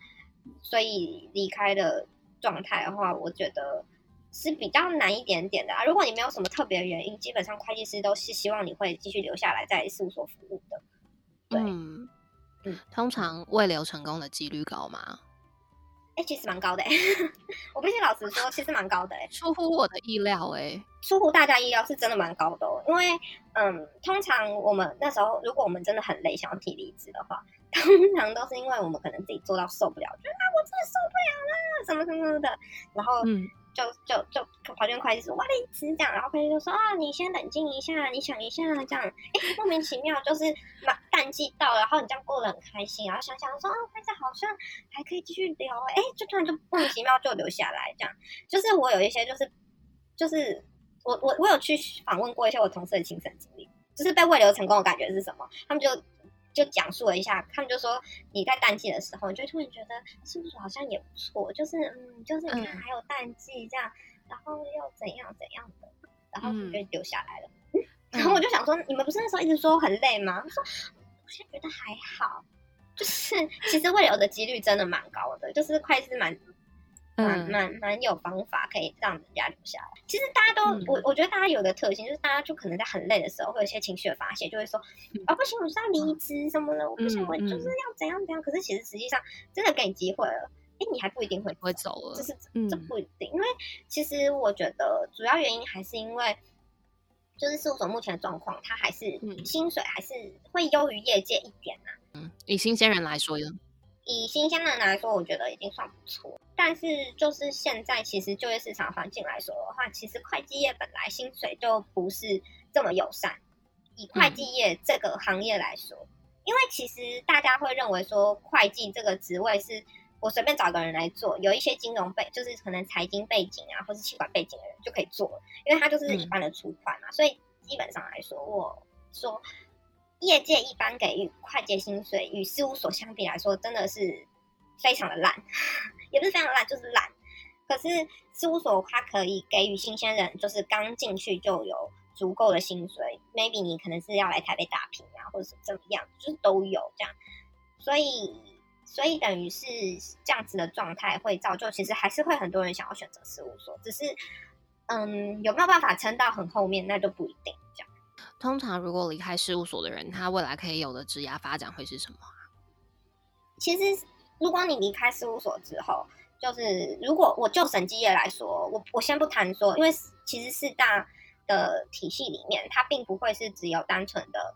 所以离开的状态的话，我觉得是比较难一点点的啊。如果你没有什么特别的原因，基本上会计师都是希望你会继续留下来在事务所服务的。对，嗯，通常未留成功的几率高吗？哎，其实蛮高的哎，我必须老实说，其实蛮高的哎，出乎我的意料哎，出乎大家意料是真的蛮高的哦。因为嗯，通常我们那时候，如果我们真的很累，想要提离职的话，通常都是因为我们可能自己做到受不了，觉得啊，我真的受不了啦，什么什么的，然后嗯。就就就跑进会计师，哇，离职这样，然后会计就说啊，你先冷静一下，你想一下这样，哎，莫名其妙就是满淡季到了，然后你这样过得很开心，然后想想说啊，会计好像还可以继续聊，哎，就突然就莫名其妙就留下来这样，就是我有一些就是就是我我我有去访问过一些我同事的亲身经历，就是被未留成功的感觉是什么，他们就。就讲述了一下，他们就说你在淡季的时候，你就突然觉得是不是好像也不错，就是嗯，就是你看还有淡季这样，然后又怎样怎样的，然后就留下来了。嗯然后我就想说，你们不是那时候一直说很累吗？说我现在觉得还好，就是其实会有的几率真的蛮高的，就是快是蛮。蛮蛮蛮有方法可以让人家留下来。其实大家都，我我觉得大家有个特性，就是大家就可能在很累的时候，会有一些情绪的发泄，就会说，啊不行，我就是要离职什么的，我不行，我就是要怎样怎样。可是其实实际上真的给你机会了，哎，你还不一定会会走了，就是这不一定。因为其实我觉得主要原因还是因为，就是事务所目前的状况，它还是薪水还是会优于业界一点呐。嗯，以新鲜人来说呢？以新鲜人来说，我觉得已经算不错。但是就是现在，其实就业市场环境来说的话，其实会计业本来薪水就不是这么友善。以会计业这个行业来说，因为其实大家会认为说，会计这个职位是我随便找个人来做，有一些金融背，就是可能财经背景啊，或是企管背景的人就可以做了，因为他就是一般的出款嘛。所以基本上来说，我说。业界一般给予会计薪水与事务所相比来说，真的是非常的烂，也不是非常烂，就是烂。可是事务所它可以给予新鲜人，就是刚进去就有足够的薪水。Maybe 你可能是要来台北打拼啊，或者是怎么样，就是都有这样。所以，所以等于是这样子的状态，会造就其实还是会很多人想要选择事务所，只是嗯，有没有办法撑到很后面，那就不一定这样。通常，如果离开事务所的人，他未来可以有的职涯发展会是什么啊？其实，如果你离开事务所之后，就是如果我就审计业来说，我我先不谈说，因为其实四大的体系里面，它并不会是只有单纯的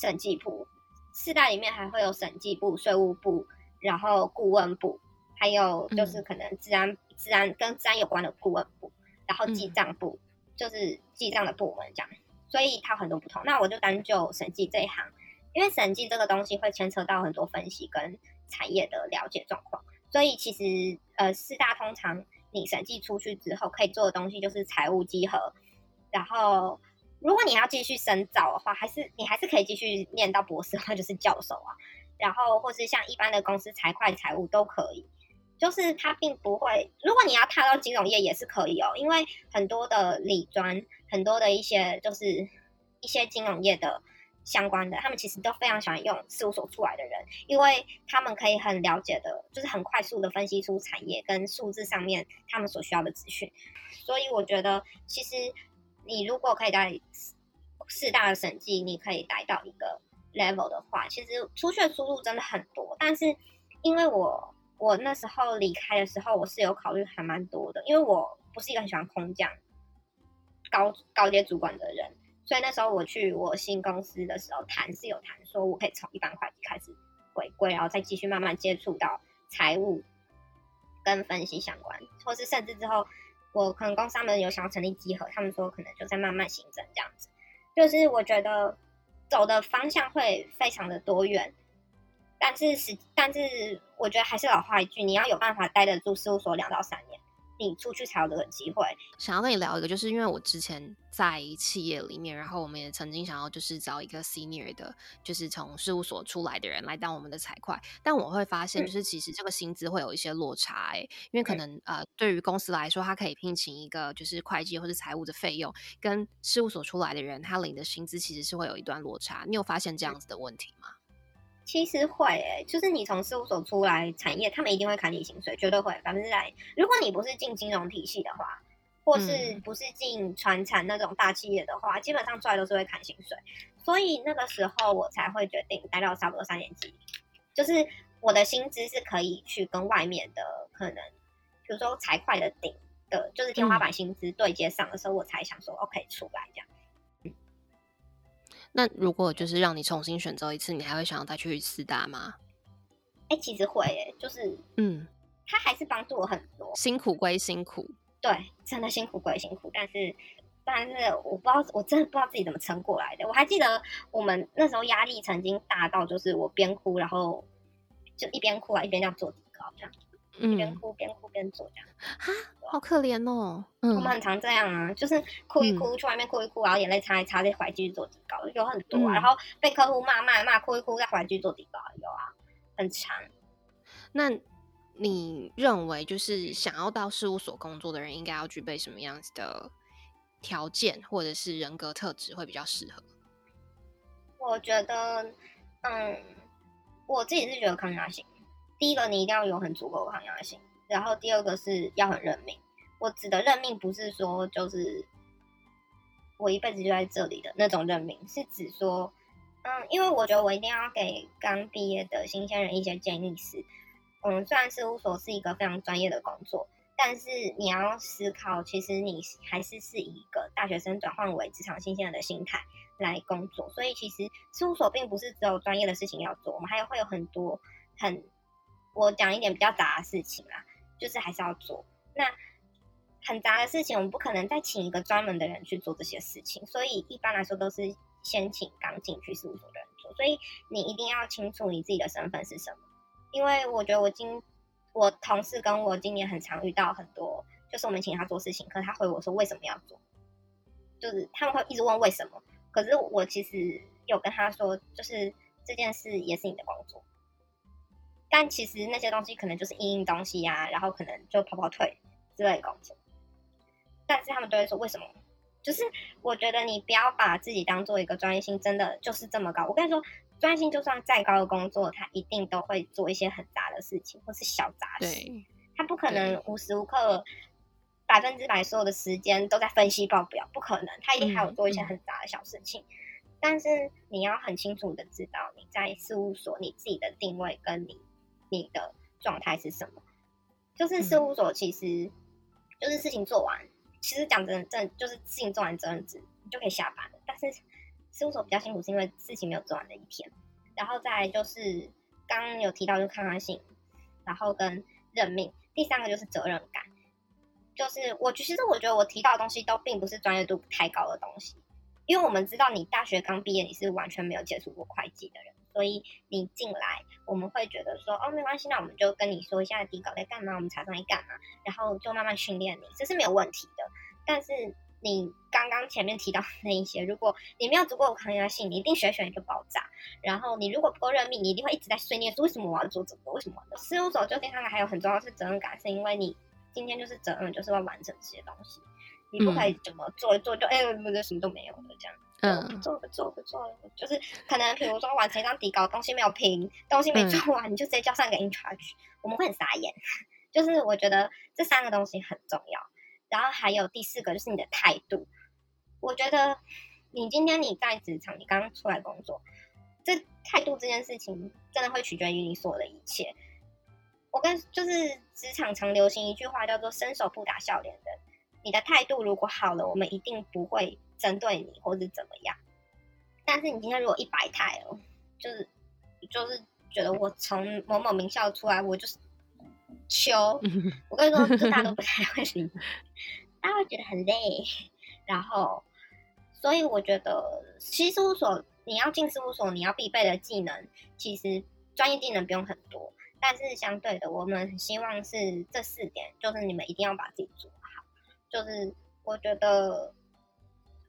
审计部，四大里面还会有审计部、税务部，然后顾问部，还有就是可能治安、治安跟治安有关的顾问部，然后记账部，就是记账的部门这样。所以它很多不同，那我就单就审计这一行，因为审计这个东西会牵扯到很多分析跟产业的了解状况，所以其实呃四大通常你审计出去之后可以做的东西就是财务稽核，然后如果你要继续深造的话，还是你还是可以继续念到博士的话就是教授啊，然后或是像一般的公司财会财务都可以，就是它并不会，如果你要踏到金融业也是可以哦，因为很多的理专。很多的一些就是一些金融业的相关的，他们其实都非常喜欢用事务所出来的人，因为他们可以很了解的，就是很快速的分析出产业跟数字上面他们所需要的资讯。所以我觉得，其实你如果可以在四大的审计，你可以达到一个 level 的话，其实出去的出路真的很多。但是因为我我那时候离开的时候，我是有考虑还蛮多的，因为我不是一个很喜欢空降。高高阶主管的人，所以那时候我去我新公司的时候谈是有谈说，我可以从一般会计开始回归，然后再继续慢慢接触到财务跟分析相关，或是甚至之后我可能公司他们有想要成立集合，他们说可能就在慢慢行政这样子。就是我觉得走的方向会非常的多元，但是实但是我觉得还是老话一句，你要有办法待得住事务所两到三年，你出去才有这个机会。想要跟你聊一个，就是因为我之前在企业里面，然后我们也曾经想要就是找一个 senior 的，就是从事务所出来的人来当我们的财会，但我会发现，就是其实这个薪资会有一些落差，哎，因为可能呃，对于公司来说，他可以聘请一个就是会计或者财务的费用，跟事务所出来的人他领的薪资其实是会有一段落差。你有发现这样子的问题吗？其实会诶，就是你从事务所出来产业，他们一定会砍你薪水，绝对会百分之百。如果你不是进金融体系的话，或是不是进传产那种大企业的话，基本上出来都是会砍薪水。所以那个时候我才会决定待到差不多三年级，就是我的薪资是可以去跟外面的可能，比如说财会的顶的，就是天花板薪资对接上的时候，我才想说 OK 出来这样。那如果就是让你重新选择一次，你还会想要再去四大吗？哎，其实会，哎，就是嗯，他还是帮助我很多。辛苦归辛苦，对，真的辛苦归辛苦，但是但是我不知道，我真的不知道自己怎么撑过来的。我还记得我们那时候压力曾经大到，就是我边哭，然后就一边哭啊，一边要做底稿这样。边哭边哭边做这样，哈，好可怜哦。我们很常这样啊，就是哭一哭，去外面哭一哭，然后眼泪擦一擦，再回来继续做底稿，有很多啊。然后被客户骂骂骂，哭一哭，再回来继续做底稿，有啊，很长。那你认为，就是想要到事务所工作的人，应该要具备什么样子的条件，或者是人格特质会比较适合？我觉得，嗯，我自己是觉得抗压性。第一个，你一定要有很足够的抗压性，然后第二个是要很认命。我指的认命，不是说就是我一辈子就在这里的那种认命，是指说，嗯，因为我觉得我一定要给刚毕业的新鲜人一些建议是，嗯，虽然事务所是一个非常专业的工作，但是你要思考，其实你还是是一个大学生转换为职场新鲜人的心态来工作，所以其实事务所并不是只有专业的事情要做，我们还有会有很多很。我讲一点比较杂的事情啦，就是还是要做。那很杂的事情，我们不可能再请一个专门的人去做这些事情，所以一般来说都是先请刚进去事务所的人做。所以你一定要清楚你自己的身份是什么，因为我觉得我今我同事跟我今年很常遇到很多，就是我们请他做事情，可是他回我说为什么要做，就是他们会一直问为什么，可是我其实有跟他说，就是这件事也是你的工作。但其实那些东西可能就是硬硬东西呀，然后可能就跑跑腿之类的工作。但是他们都会说为什么？就是我觉得你不要把自己当做一个专业性真的就是这么高。我跟你说，专业性就算再高的工作，他一定都会做一些很杂的事情，或是小杂事。他不可能无时无刻百分之百所有的时间都在分析报表，不可能。他一定还有做一些很杂的小事情。但是你要很清楚的知道你在事务所你自己的定位跟你。你的状态是什么？就是事务所，其实就是事情做完，其实讲真真就是事情做完责任制，你就可以下班了。但是事务所比较辛苦，是因为事情没有做完的一天。然后再就是刚刚有提到，就抗压性，然后跟任命。第三个就是责任感，就是我其实我觉得我提到的东西都并不是专业度太高的东西，因为我们知道你大学刚毕业，你是完全没有接触过会计的人。所以你进来，我们会觉得说，哦，没关系，那我们就跟你说一下底稿在干嘛，我们查上来干嘛，然后就慢慢训练你，这是没有问题的。但是你刚刚前面提到那一些，如果你没有足够的抗压性，你一定学学就爆炸。然后你如果不够认命，你一定会一直在碎念说，为什么我要做这个？为什么？事务所就第三个还有很重要是责任感，是因为你今天就是责任，就是要完成这些东西，你不可以怎么做一做就哎，不是什么都没有的这样。嗯，做不做不做了，就是可能比如说完成一张底稿，东西没有评，东西没做完，你就直接交上给 in charge，我们会很傻眼。就是我觉得这三个东西很重要，然后还有第四个就是你的态度。我觉得你今天你在职场，你刚刚出来工作，这态度这件事情真的会取决于你所有的一切。我跟就是职场常流行一句话叫做“伸手不打笑脸人”，你的态度如果好了，我们一定不会。针对你或者怎么样，但是你今天如果一百台哦，就是就是觉得我从某某名校出来，我就是秋。我跟你说，大家都不太会理，大家会觉得很累。然后，所以我觉得，其实事务所你要进事务所，你要必备的技能，其实专业技能不用很多。但是相对的，我们希望是这四点，就是你们一定要把自己做好。就是我觉得，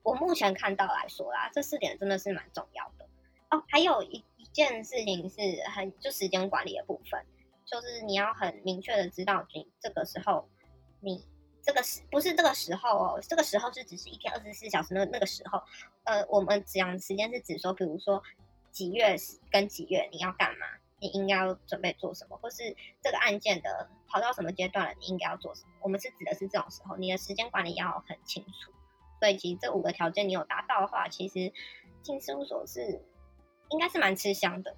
我目前看到来说啦，这四点真的是蛮重要的哦。还有一一件事情是很就时间管理的部分，就是你要很明确的知道你这个时候，你这个时不是这个时候哦，这个时候是只是一天二十四小时那那个时候，呃，我们讲时间是指说，比如说几月跟几月你要干嘛。你应该要准备做什么，或是这个案件的跑到什么阶段了，你应该要做什么？我们是指的是这种时候，你的时间管理要很清楚。所以其实这五个条件你有达到的话，其实进事务所是应该是蛮吃香的。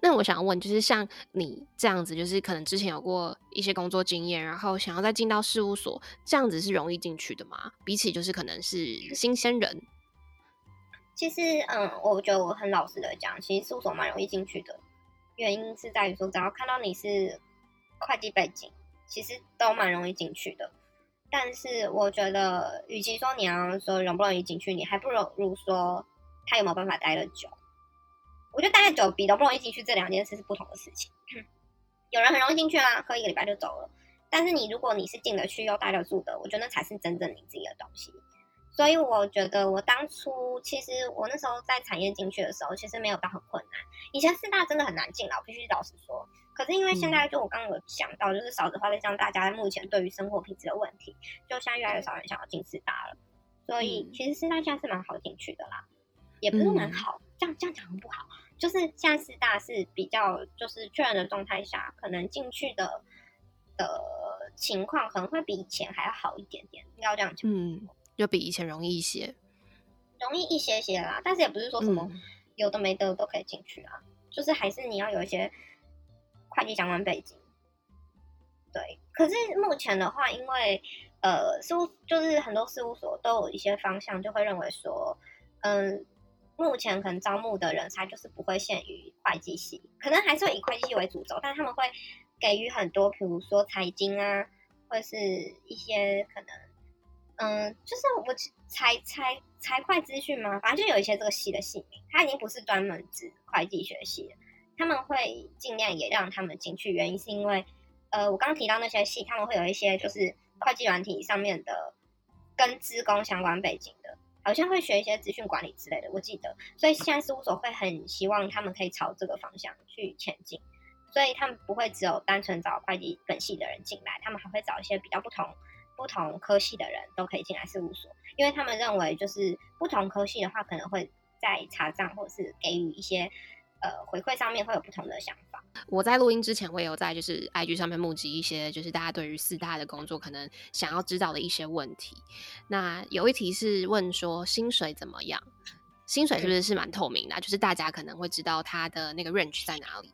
那我想问，就是像你这样子，就是可能之前有过一些工作经验，然后想要再进到事务所，这样子是容易进去的吗？比起就是可能是新鲜人，其实嗯，我觉得我很老实的讲，其实事务所蛮容易进去的。原因是在于说，只要看到你是会计背景，其实都蛮容易进去的。但是我觉得，与其说你要说容不容易进去，你还不如说他有没有办法待得久。我觉得待得久比容不容易进去这两件事是不同的事情。有人很容易进去啦，喝一个礼拜就走了。但是你如果你是进得去又待得住的，我觉得那才是真正你自己的东西。所以我觉得，我当初其实我那时候在产业进去的时候，其实没有到很困难。以前四大真的很难进了，我必须老实说。可是因为现在，就我刚刚有想到，就是少子化，再加上大家目前对于生活品质的问题，就现在越来越少人想要进四大了。所以其实四大现在是蛮好进去的啦，也不是蛮好。这样这样讲不好，就是现在四大是比较就是确认的状态下，可能进去的的情况可能会比以前还要好一点点，应该这样讲。嗯。就比以前容易一些，容易一些些啦，但是也不是说什么有的没的都可以进去啊，就是还是你要有一些会计相关背景。对，可是目前的话，因为呃事务就是很多事务所都有一些方向，就会认为说，嗯，目前可能招募的人才就是不会限于会计系，可能还是会以会计系为主轴，但他们会给予很多，比如说财经啊，或是一些可能。嗯，就是我财财财会资讯嘛，反正就有一些这个系的系名，它已经不是专门指会计学系了。他们会尽量也让他们进去，原因是因为，呃，我刚刚提到那些系，他们会有一些就是会计软体上面的跟资工相关背景的，好像会学一些资讯管理之类的，我记得。所以现在事务所会很希望他们可以朝这个方向去前进，所以他们不会只有单纯找会计本系的人进来，他们还会找一些比较不同。不同科系的人都可以进来事务所，因为他们认为就是不同科系的话，可能会在查账或者是给予一些呃回馈上面会有不同的想法。我在录音之前，我也有在就是 IG 上面募集一些就是大家对于四大的工作可能想要知道的一些问题。那有一题是问说薪水怎么样？薪水是不是是蛮透明的？就是大家可能会知道它的那个 range 在哪里？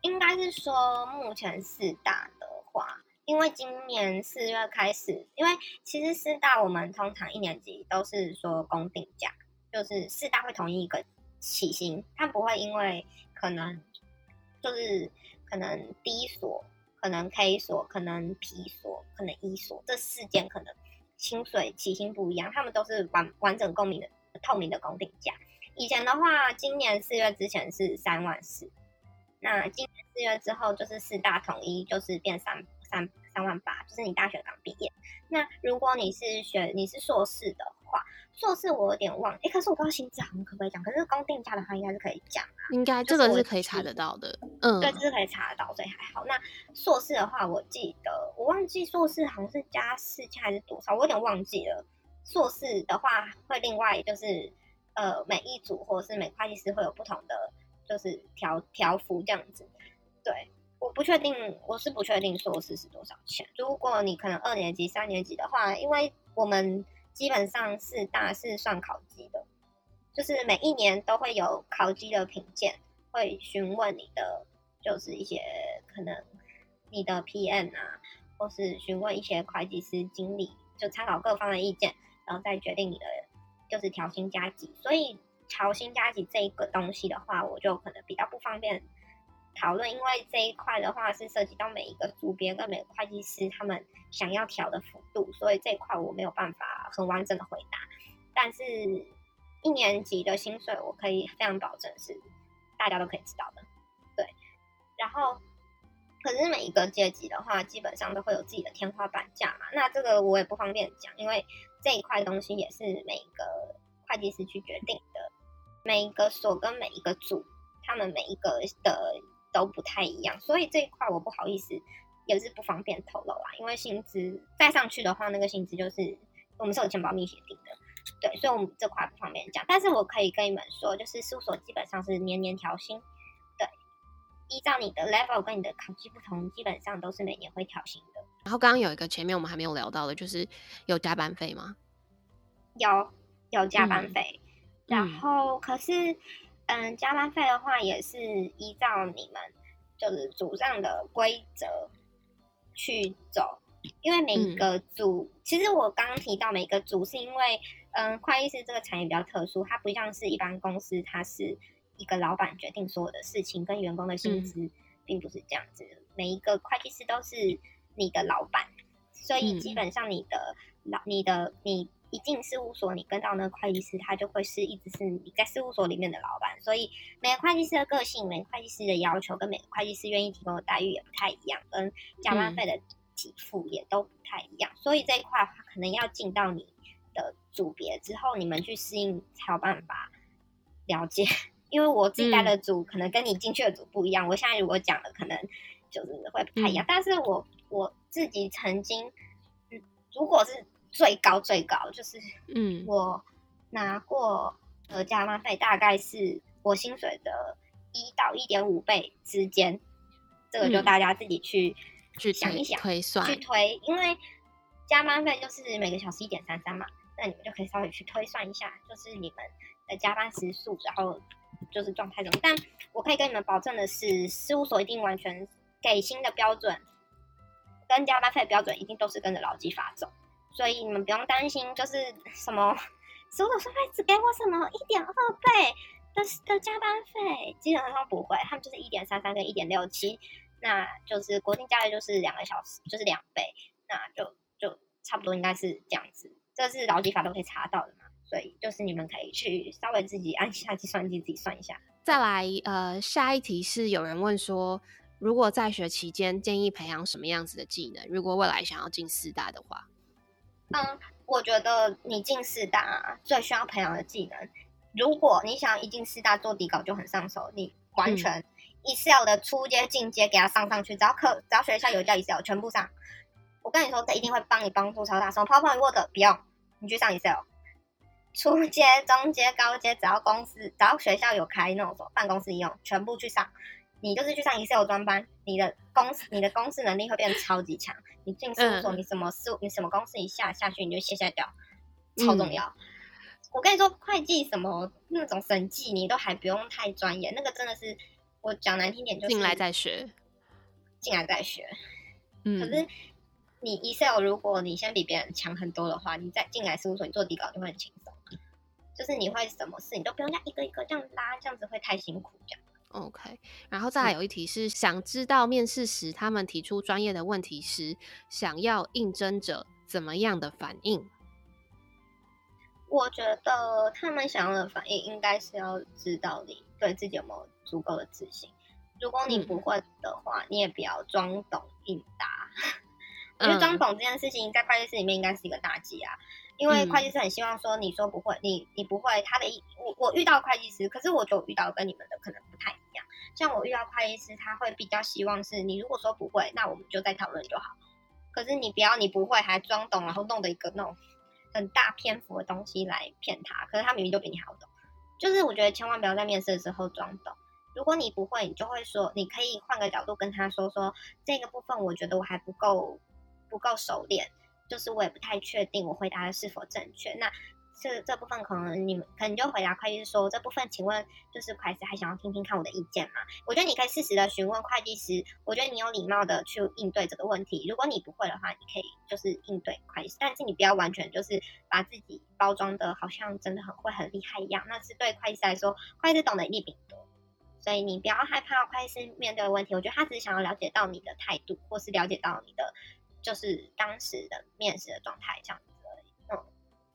应该是说目前四大的话。因为今年四月开始，因为其实四大我们通常一年级都是说公定价，就是四大会统一一个起薪，它不会因为可能就是可能 D 所、可能 K 所、可能 P 所、可能 E 所这四间可能薪水起薪不一样，他们都是完完整公明的透明的公定价。以前的话，今年四月之前是三万四，那今年四月之后就是四大统一，就是变三。三三万八，就是你大学刚毕业。那如果你是学你是硕士的话，硕士我有点忘，哎，可是我不知道薪资行可不可以讲。可是公定价的话，应该是可以讲啊。应该这个是可以查得到的，嗯，对，这是可以查得到，所以还好。那硕士的话，我记得我忘记硕士好像是加四千还是多少，我有点忘记了。硕士的话会另外就是呃，每一组或者是每会计师会有不同的就是条条幅这样子，对。我不确定，我是不确定硕士是多少钱。如果你可能二年级、三年级的话，因为我们基本上是大是算考级的，就是每一年都会有考级的品鉴，会询问你的，就是一些可能你的 PM 啊，或是询问一些会计师经理，就参考各方的意见，然后再决定你的就是调薪加级。所以调薪加级这一个东西的话，我就可能比较不方便。讨论，因为这一块的话是涉及到每一个组别跟每个会计师他们想要调的幅度，所以这一块我没有办法很完整的回答。但是一年级的薪水我可以非常保证是大家都可以知道的，对。然后可是每一个阶级的话，基本上都会有自己的天花板价嘛。那这个我也不方便讲，因为这一块东西也是每一个会计师去决定的。每一个所跟每一个组，他们每一个的都不太一样，所以这一块我不好意思，也是不方便透露啦。因为薪资再上去的话，那个薪资就是我们是有签保密协定的，对，所以我们这块不方便讲。但是我可以跟你们说，就是事务所基本上是年年调薪。对依照你的 level 跟你的考绩不同，基本上都是每年会调薪的。然后刚刚有一个前面我们还没有聊到的，就是有加班费吗？有，有加班费。然后可是，嗯，加班费的话也是依照你们就是组上的规则去走，因为每一个组，其实我刚刚提到每个组是因为，嗯，会计师这个产业比较特殊，它不像是一般公司，它是。一个老板决定所有的事情，跟员工的薪资并不是这样子。每一个会计师都是你的老板，所以基本上你的老、你的你一进事务所，你跟到那个会计师，他就会是一直是你在事务所里面的老板。所以每个会计师的个性、每个会计师的要求，跟每个会计师愿意提供的待遇也不太一样，跟加班费的给付也都不太一样。所以这一块的话，可能要进到你的组别之后，你们去适应才有办法了解。因为我自己带的组可能跟你进去的组不一样，我现在如果讲的可能就是会不太一样。但是我我自己曾经，如果是最高最高，就是嗯，我拿过的加班费大概是我薪水的一到一点五倍之间，这个就大家自己去去想一想推算去推，因为加班费就是每个小时一点三三嘛，那你们就可以稍微去推算一下，就是你们的加班时数，然后。就是状态怎么，但我可以跟你们保证的是，事务所一定完全给薪的标准跟加班费标准一定都是跟着劳基法走，所以你们不用担心，就是什么事务所收费只给我什么一点二倍的的加班费，基本上不会，他们就是一点三三跟一点六七，那就是国定假日就是两个小时，就是两倍，那就就差不多应该是这样子，这是劳基法都可以查到的嘛。所以就是你们可以去稍微自己按一下计算机自己算一下。再来，呃，下一题是有人问说，如果在学期间建议培养什么样子的技能？如果未来想要进四大的话，嗯，我觉得你进四大最需要培养的技能，如果你想一进四大做底稿就很上手，你完全 Excel 的初阶、进阶给它上上去，只要课只要学校有教 Excel 全部上。我跟你说，这一定会帮你帮助超大。什么 PowerPoint、Word 不用，你去上 Excel。初阶、中阶、高阶，只要公司、只要学校有开那种办公室应用，全部去上。你就是去上 Excel 专班，你的公司、你的公司能力会变得超级强。你进事务所，你什么事、你什么公司一下下去，你就卸下掉，超重要。我跟你说，会计什么那种审计，你都还不用太专业，那个真的是我讲难听点，就是进来再学，进来再学。嗯，可是你 Excel 如果你先比别人强很多的话，你再进来事务所，你做底稿就会很轻松。就是你会什么事，你都不用这样一个一个这样拉，这样子会太辛苦。这样，OK。然后再来有一题是，想知道面试时他们提出专业的问题时，想要应征者怎么样的反应？我觉得他们想要的反应应该是要知道你对自己有没有足够的自信。如果你不会的话，你也不要装懂应答。我觉得装懂这件事情在会计师里面应该是一个大忌啊。因为会计师很希望说，你说不会，你你不会，他的我我遇到会计师，可是我就遇到跟你们的可能不太。像我遇到会计师，他会比较希望是你如果说不会，那我们就再讨论就好。可是你不要你不会还装懂，然后弄的一个那种很大篇幅的东西来骗他，可是他明明就比你好懂。就是我觉得千万不要在面试的时候装懂。如果你不会，你就会说，你可以换个角度跟他说说这个部分，我觉得我还不够不够熟练。就是我也不太确定我回答的是否正确，那这这部分可能你们可能就回答会计师说这部分，请问就是会计师还想要听听看我的意见吗？我觉得你可以适时的询问会计师，我觉得你有礼貌的去应对这个问题。如果你不会的话，你可以就是应对会计师，但是你不要完全就是把自己包装的好像真的很会很厉害一样，那是对会计师来说，会计师懂得一定比你多，所以你不要害怕会计师面对的问题。我觉得他只是想要了解到你的态度，或是了解到你的。就是当时的面试的状态这样子。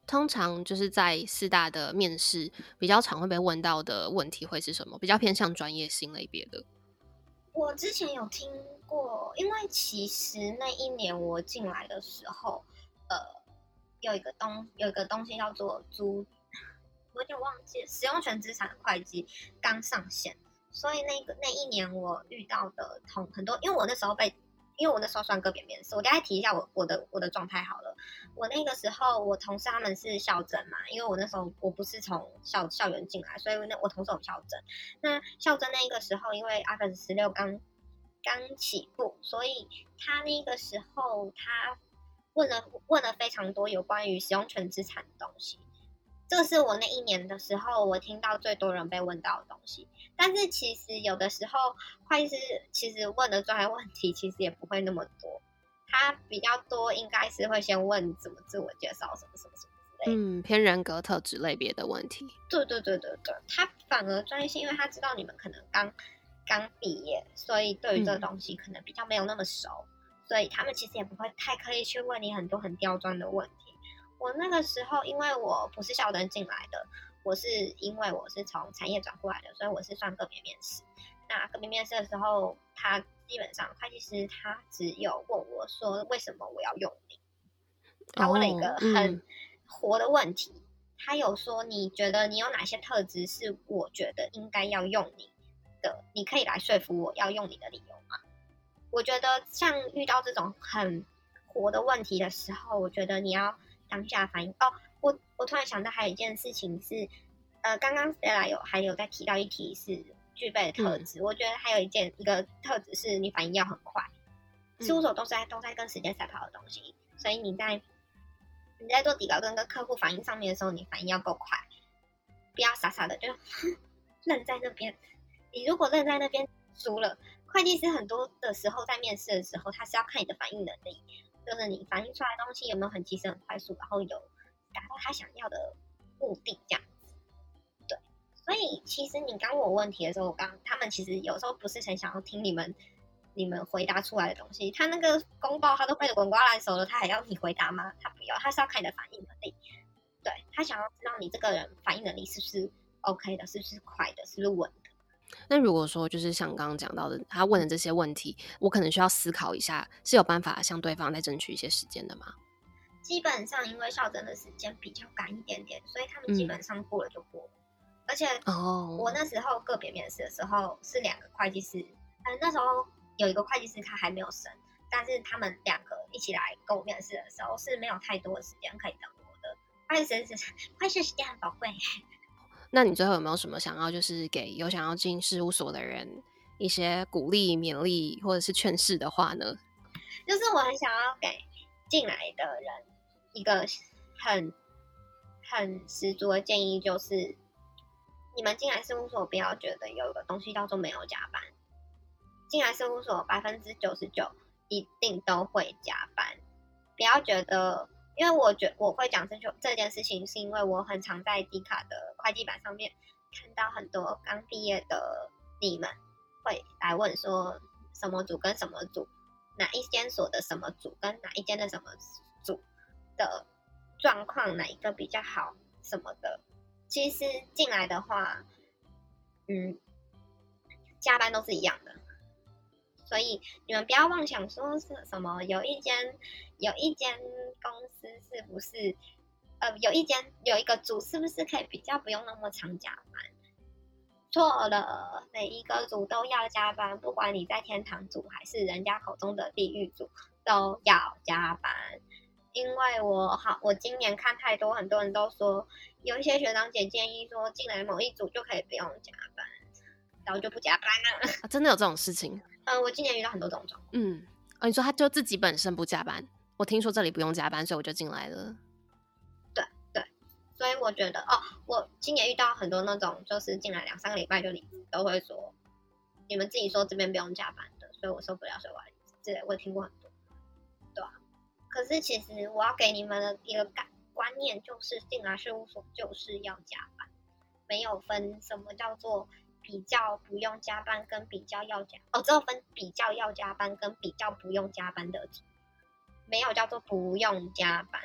通常就是在四大的面试比较常会被问到的问题会是什么？比较偏向专业性类别的。我之前有听过，因为其实那一年我进来的时候，呃，有一个东有一个东西叫做租，我有点忘记使用权资产的会计刚上线，所以那个那一年我遇到的同很多，因为我那时候被。因为我那时候算个别面试，我大概提一下我我的我的状态好了。我那个时候我同事他们是校正嘛，因为我那时候我不是从校校园进来，所以那我同事有校正。那校正那个时候，因为 iPhone 十六刚刚起步，所以他那个时候他问了问了非常多有关于使用权资产的东西。这是我那一年的时候，我听到最多人被问到的东西。但是其实有的时候，会计师其实问的专业问题其实也不会那么多，他比较多应该是会先问怎么自我介绍，什么什么什么之类。嗯，偏人格特质类别的问题。对对对对对，他反而专业性，因为他知道你们可能刚刚毕业，所以对于这个东西可能比较没有那么熟，所以他们其实也不会太刻意去问你很多很刁钻的问题。我那个时候，因为我不是校登进来的，我是因为我是从产业转过来的，所以我是算个别面试。那个别面试的时候，他基本上会计师他只有问我说为什么我要用你，他问了一个很活的问题，他有说你觉得你有哪些特质是我觉得应该要用你的，你可以来说服我要用你的理由吗？我觉得像遇到这种很活的问题的时候，我觉得你要。当下反应哦，我我突然想到还有一件事情是，呃，刚刚 Stella 有还有在提到一题是具备的特质，我觉得还有一件一个特质是你反应要很快，事务所都是在都在跟时间赛跑的东西，所以你在你在做底稿跟跟客户反应上面的时候，你反应要够快，不要傻傻的就 愣在那边。你如果愣在那边输了，会计师很多的时候在面试的时候，他是要看你的反应能力。就是你反映出来的东西有没有很及时、很快速，然后有达到他想要的目的，这样子。对，所以其实你刚问我问题的时候，我刚他们其实有时候不是很想要听你们你们回答出来的东西。他那个公报他都背得滚瓜烂熟了，他还要你回答吗？他不要，他是要看你的反应能力。对他想要知道你这个人反应能力是不是 OK 的，是不是快的，是不是稳。那如果说就是像刚刚讲到的，他问的这些问题，我可能需要思考一下，是有办法向对方再争取一些时间的吗？基本上，因为校正的时间比较赶一点点，所以他们基本上过了就过了。而且，哦，我那时候个别面试的时候是两个会计师，嗯，那时候有一个会计师他还没有升，但是他们两个一起来跟我面试的时候是没有太多的时间可以等我的。会计师会计师时间很宝贵。那你最后有没有什么想要，就是给有想要进事务所的人一些鼓励、勉励或者是劝示的话呢？就是我很想要给进来的人一个很很十足的建议，就是你们进来事务所不要觉得有一个东西叫做没有加班。进来事务所百分之九十九一定都会加班，不要觉得。因为我觉我会讲这就这件事情，是因为我很常在迪卡的会计版上面看到很多刚毕业的你们会来问说什么组跟什么组，哪一间所的什么组跟哪一间的什么组的状况哪一个比较好什么的。其实进来的话，嗯，加班都是一样的。所以你们不要妄想说是什么有一间有一间公司是不是呃有一间有一个组是不是可以比较不用那么常加班？错了，每一个组都要加班，不管你在天堂组还是人家口中的地狱组都要加班。因为我好，我今年看太多，很多人都说有一些学长姐建议说进来某一组就可以不用加班，然后就不加班了。真的有这种事情？嗯，我今年遇到很多这种状况。嗯，哦，你说他就自己本身不加班，我听说这里不用加班，所以我就进来了。对对，所以我觉得哦，我今年遇到很多那种就是进来两三个礼拜就离职，都会说你们自己说这边不用加班的，所以我受不了，所以我要离职。我听过很多，对啊。可是其实我要给你们的一个感观念就是，进来事务所就是要加班，没有分什么叫做。比较不用加班跟比较要加哦，只有分比较要加班跟比较不用加班的，没有叫做不用加班，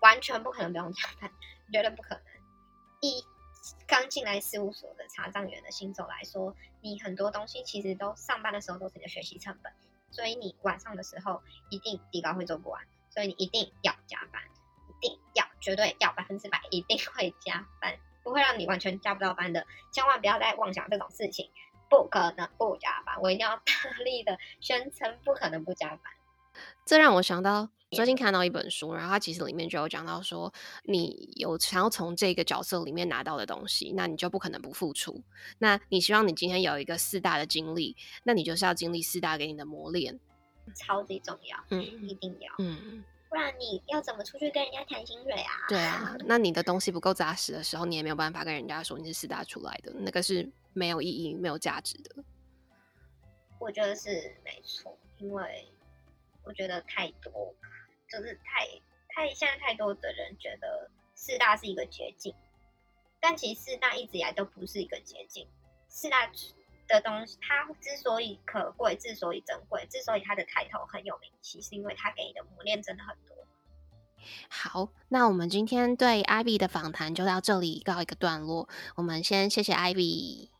完全不可能不用加班，绝对不可能。一刚进来事务所的查账员的新手来说，你很多东西其实都上班的时候都是你的学习成本，所以你晚上的时候一定底稿会做不完，所以你一定要加班，一定要绝对要百分之百一定会加班，不会让你完全加不到班的，千万不要再妄想这种事情，不可能不加班，我一定要大力的宣称不可能不加班。这让我想到最近看到一本书，然后它其实里面就有讲到说，你有想要从这个角色里面拿到的东西，那你就不可能不付出。那你希望你今天有一个四大的经历，那你就是要经历四大给你的磨练，超级重要，嗯一定要，嗯，不然你要怎么出去跟人家谈薪水啊？对啊。那你的东西不够扎实的时候，你也没有办法跟人家说你是四大出来的，那个是没有意义、没有价值的。我觉得是没错，因为我觉得太多，就是太太现在太多的人觉得四大是一个捷径，但其实四大一直以来都不是一个捷径。四大的东西，它之所以可贵，之所以珍贵，之所以它的抬头很有名气，是因为它给你的磨练真的很多。好，那我们今天对 Ivy 的访谈就到这里告一个段落。我们先谢谢 Ivy。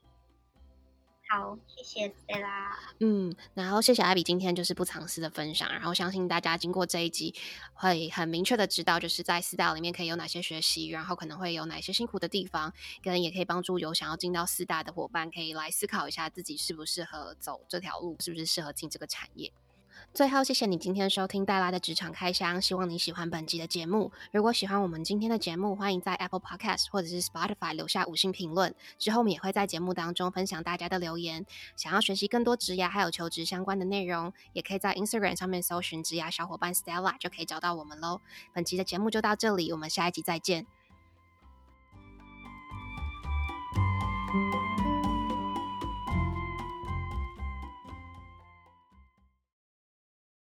好，谢谢 Stella。嗯，然后谢谢艾比今天就是不藏私的分享，然后相信大家经过这一集会很明确的知道，就是在四大里面可以有哪些学习，然后可能会有哪些辛苦的地方，跟也可以帮助有想要进到四大的伙伴可以来思考一下自己适不适合走这条路，是不是适合进这个产业。最后，谢谢你今天收听戴拉的职场开箱，希望你喜欢本集的节目。如果喜欢我们今天的节目，欢迎在 Apple Podcast 或者是 Spotify 留下五星评论。之后我们也会在节目当中分享大家的留言。想要学习更多职涯还有求职相关的内容，也可以在 Instagram 上面搜寻职涯小伙伴 Stella 就可以找到我们喽。本集的节目就到这里，我们下一集再见。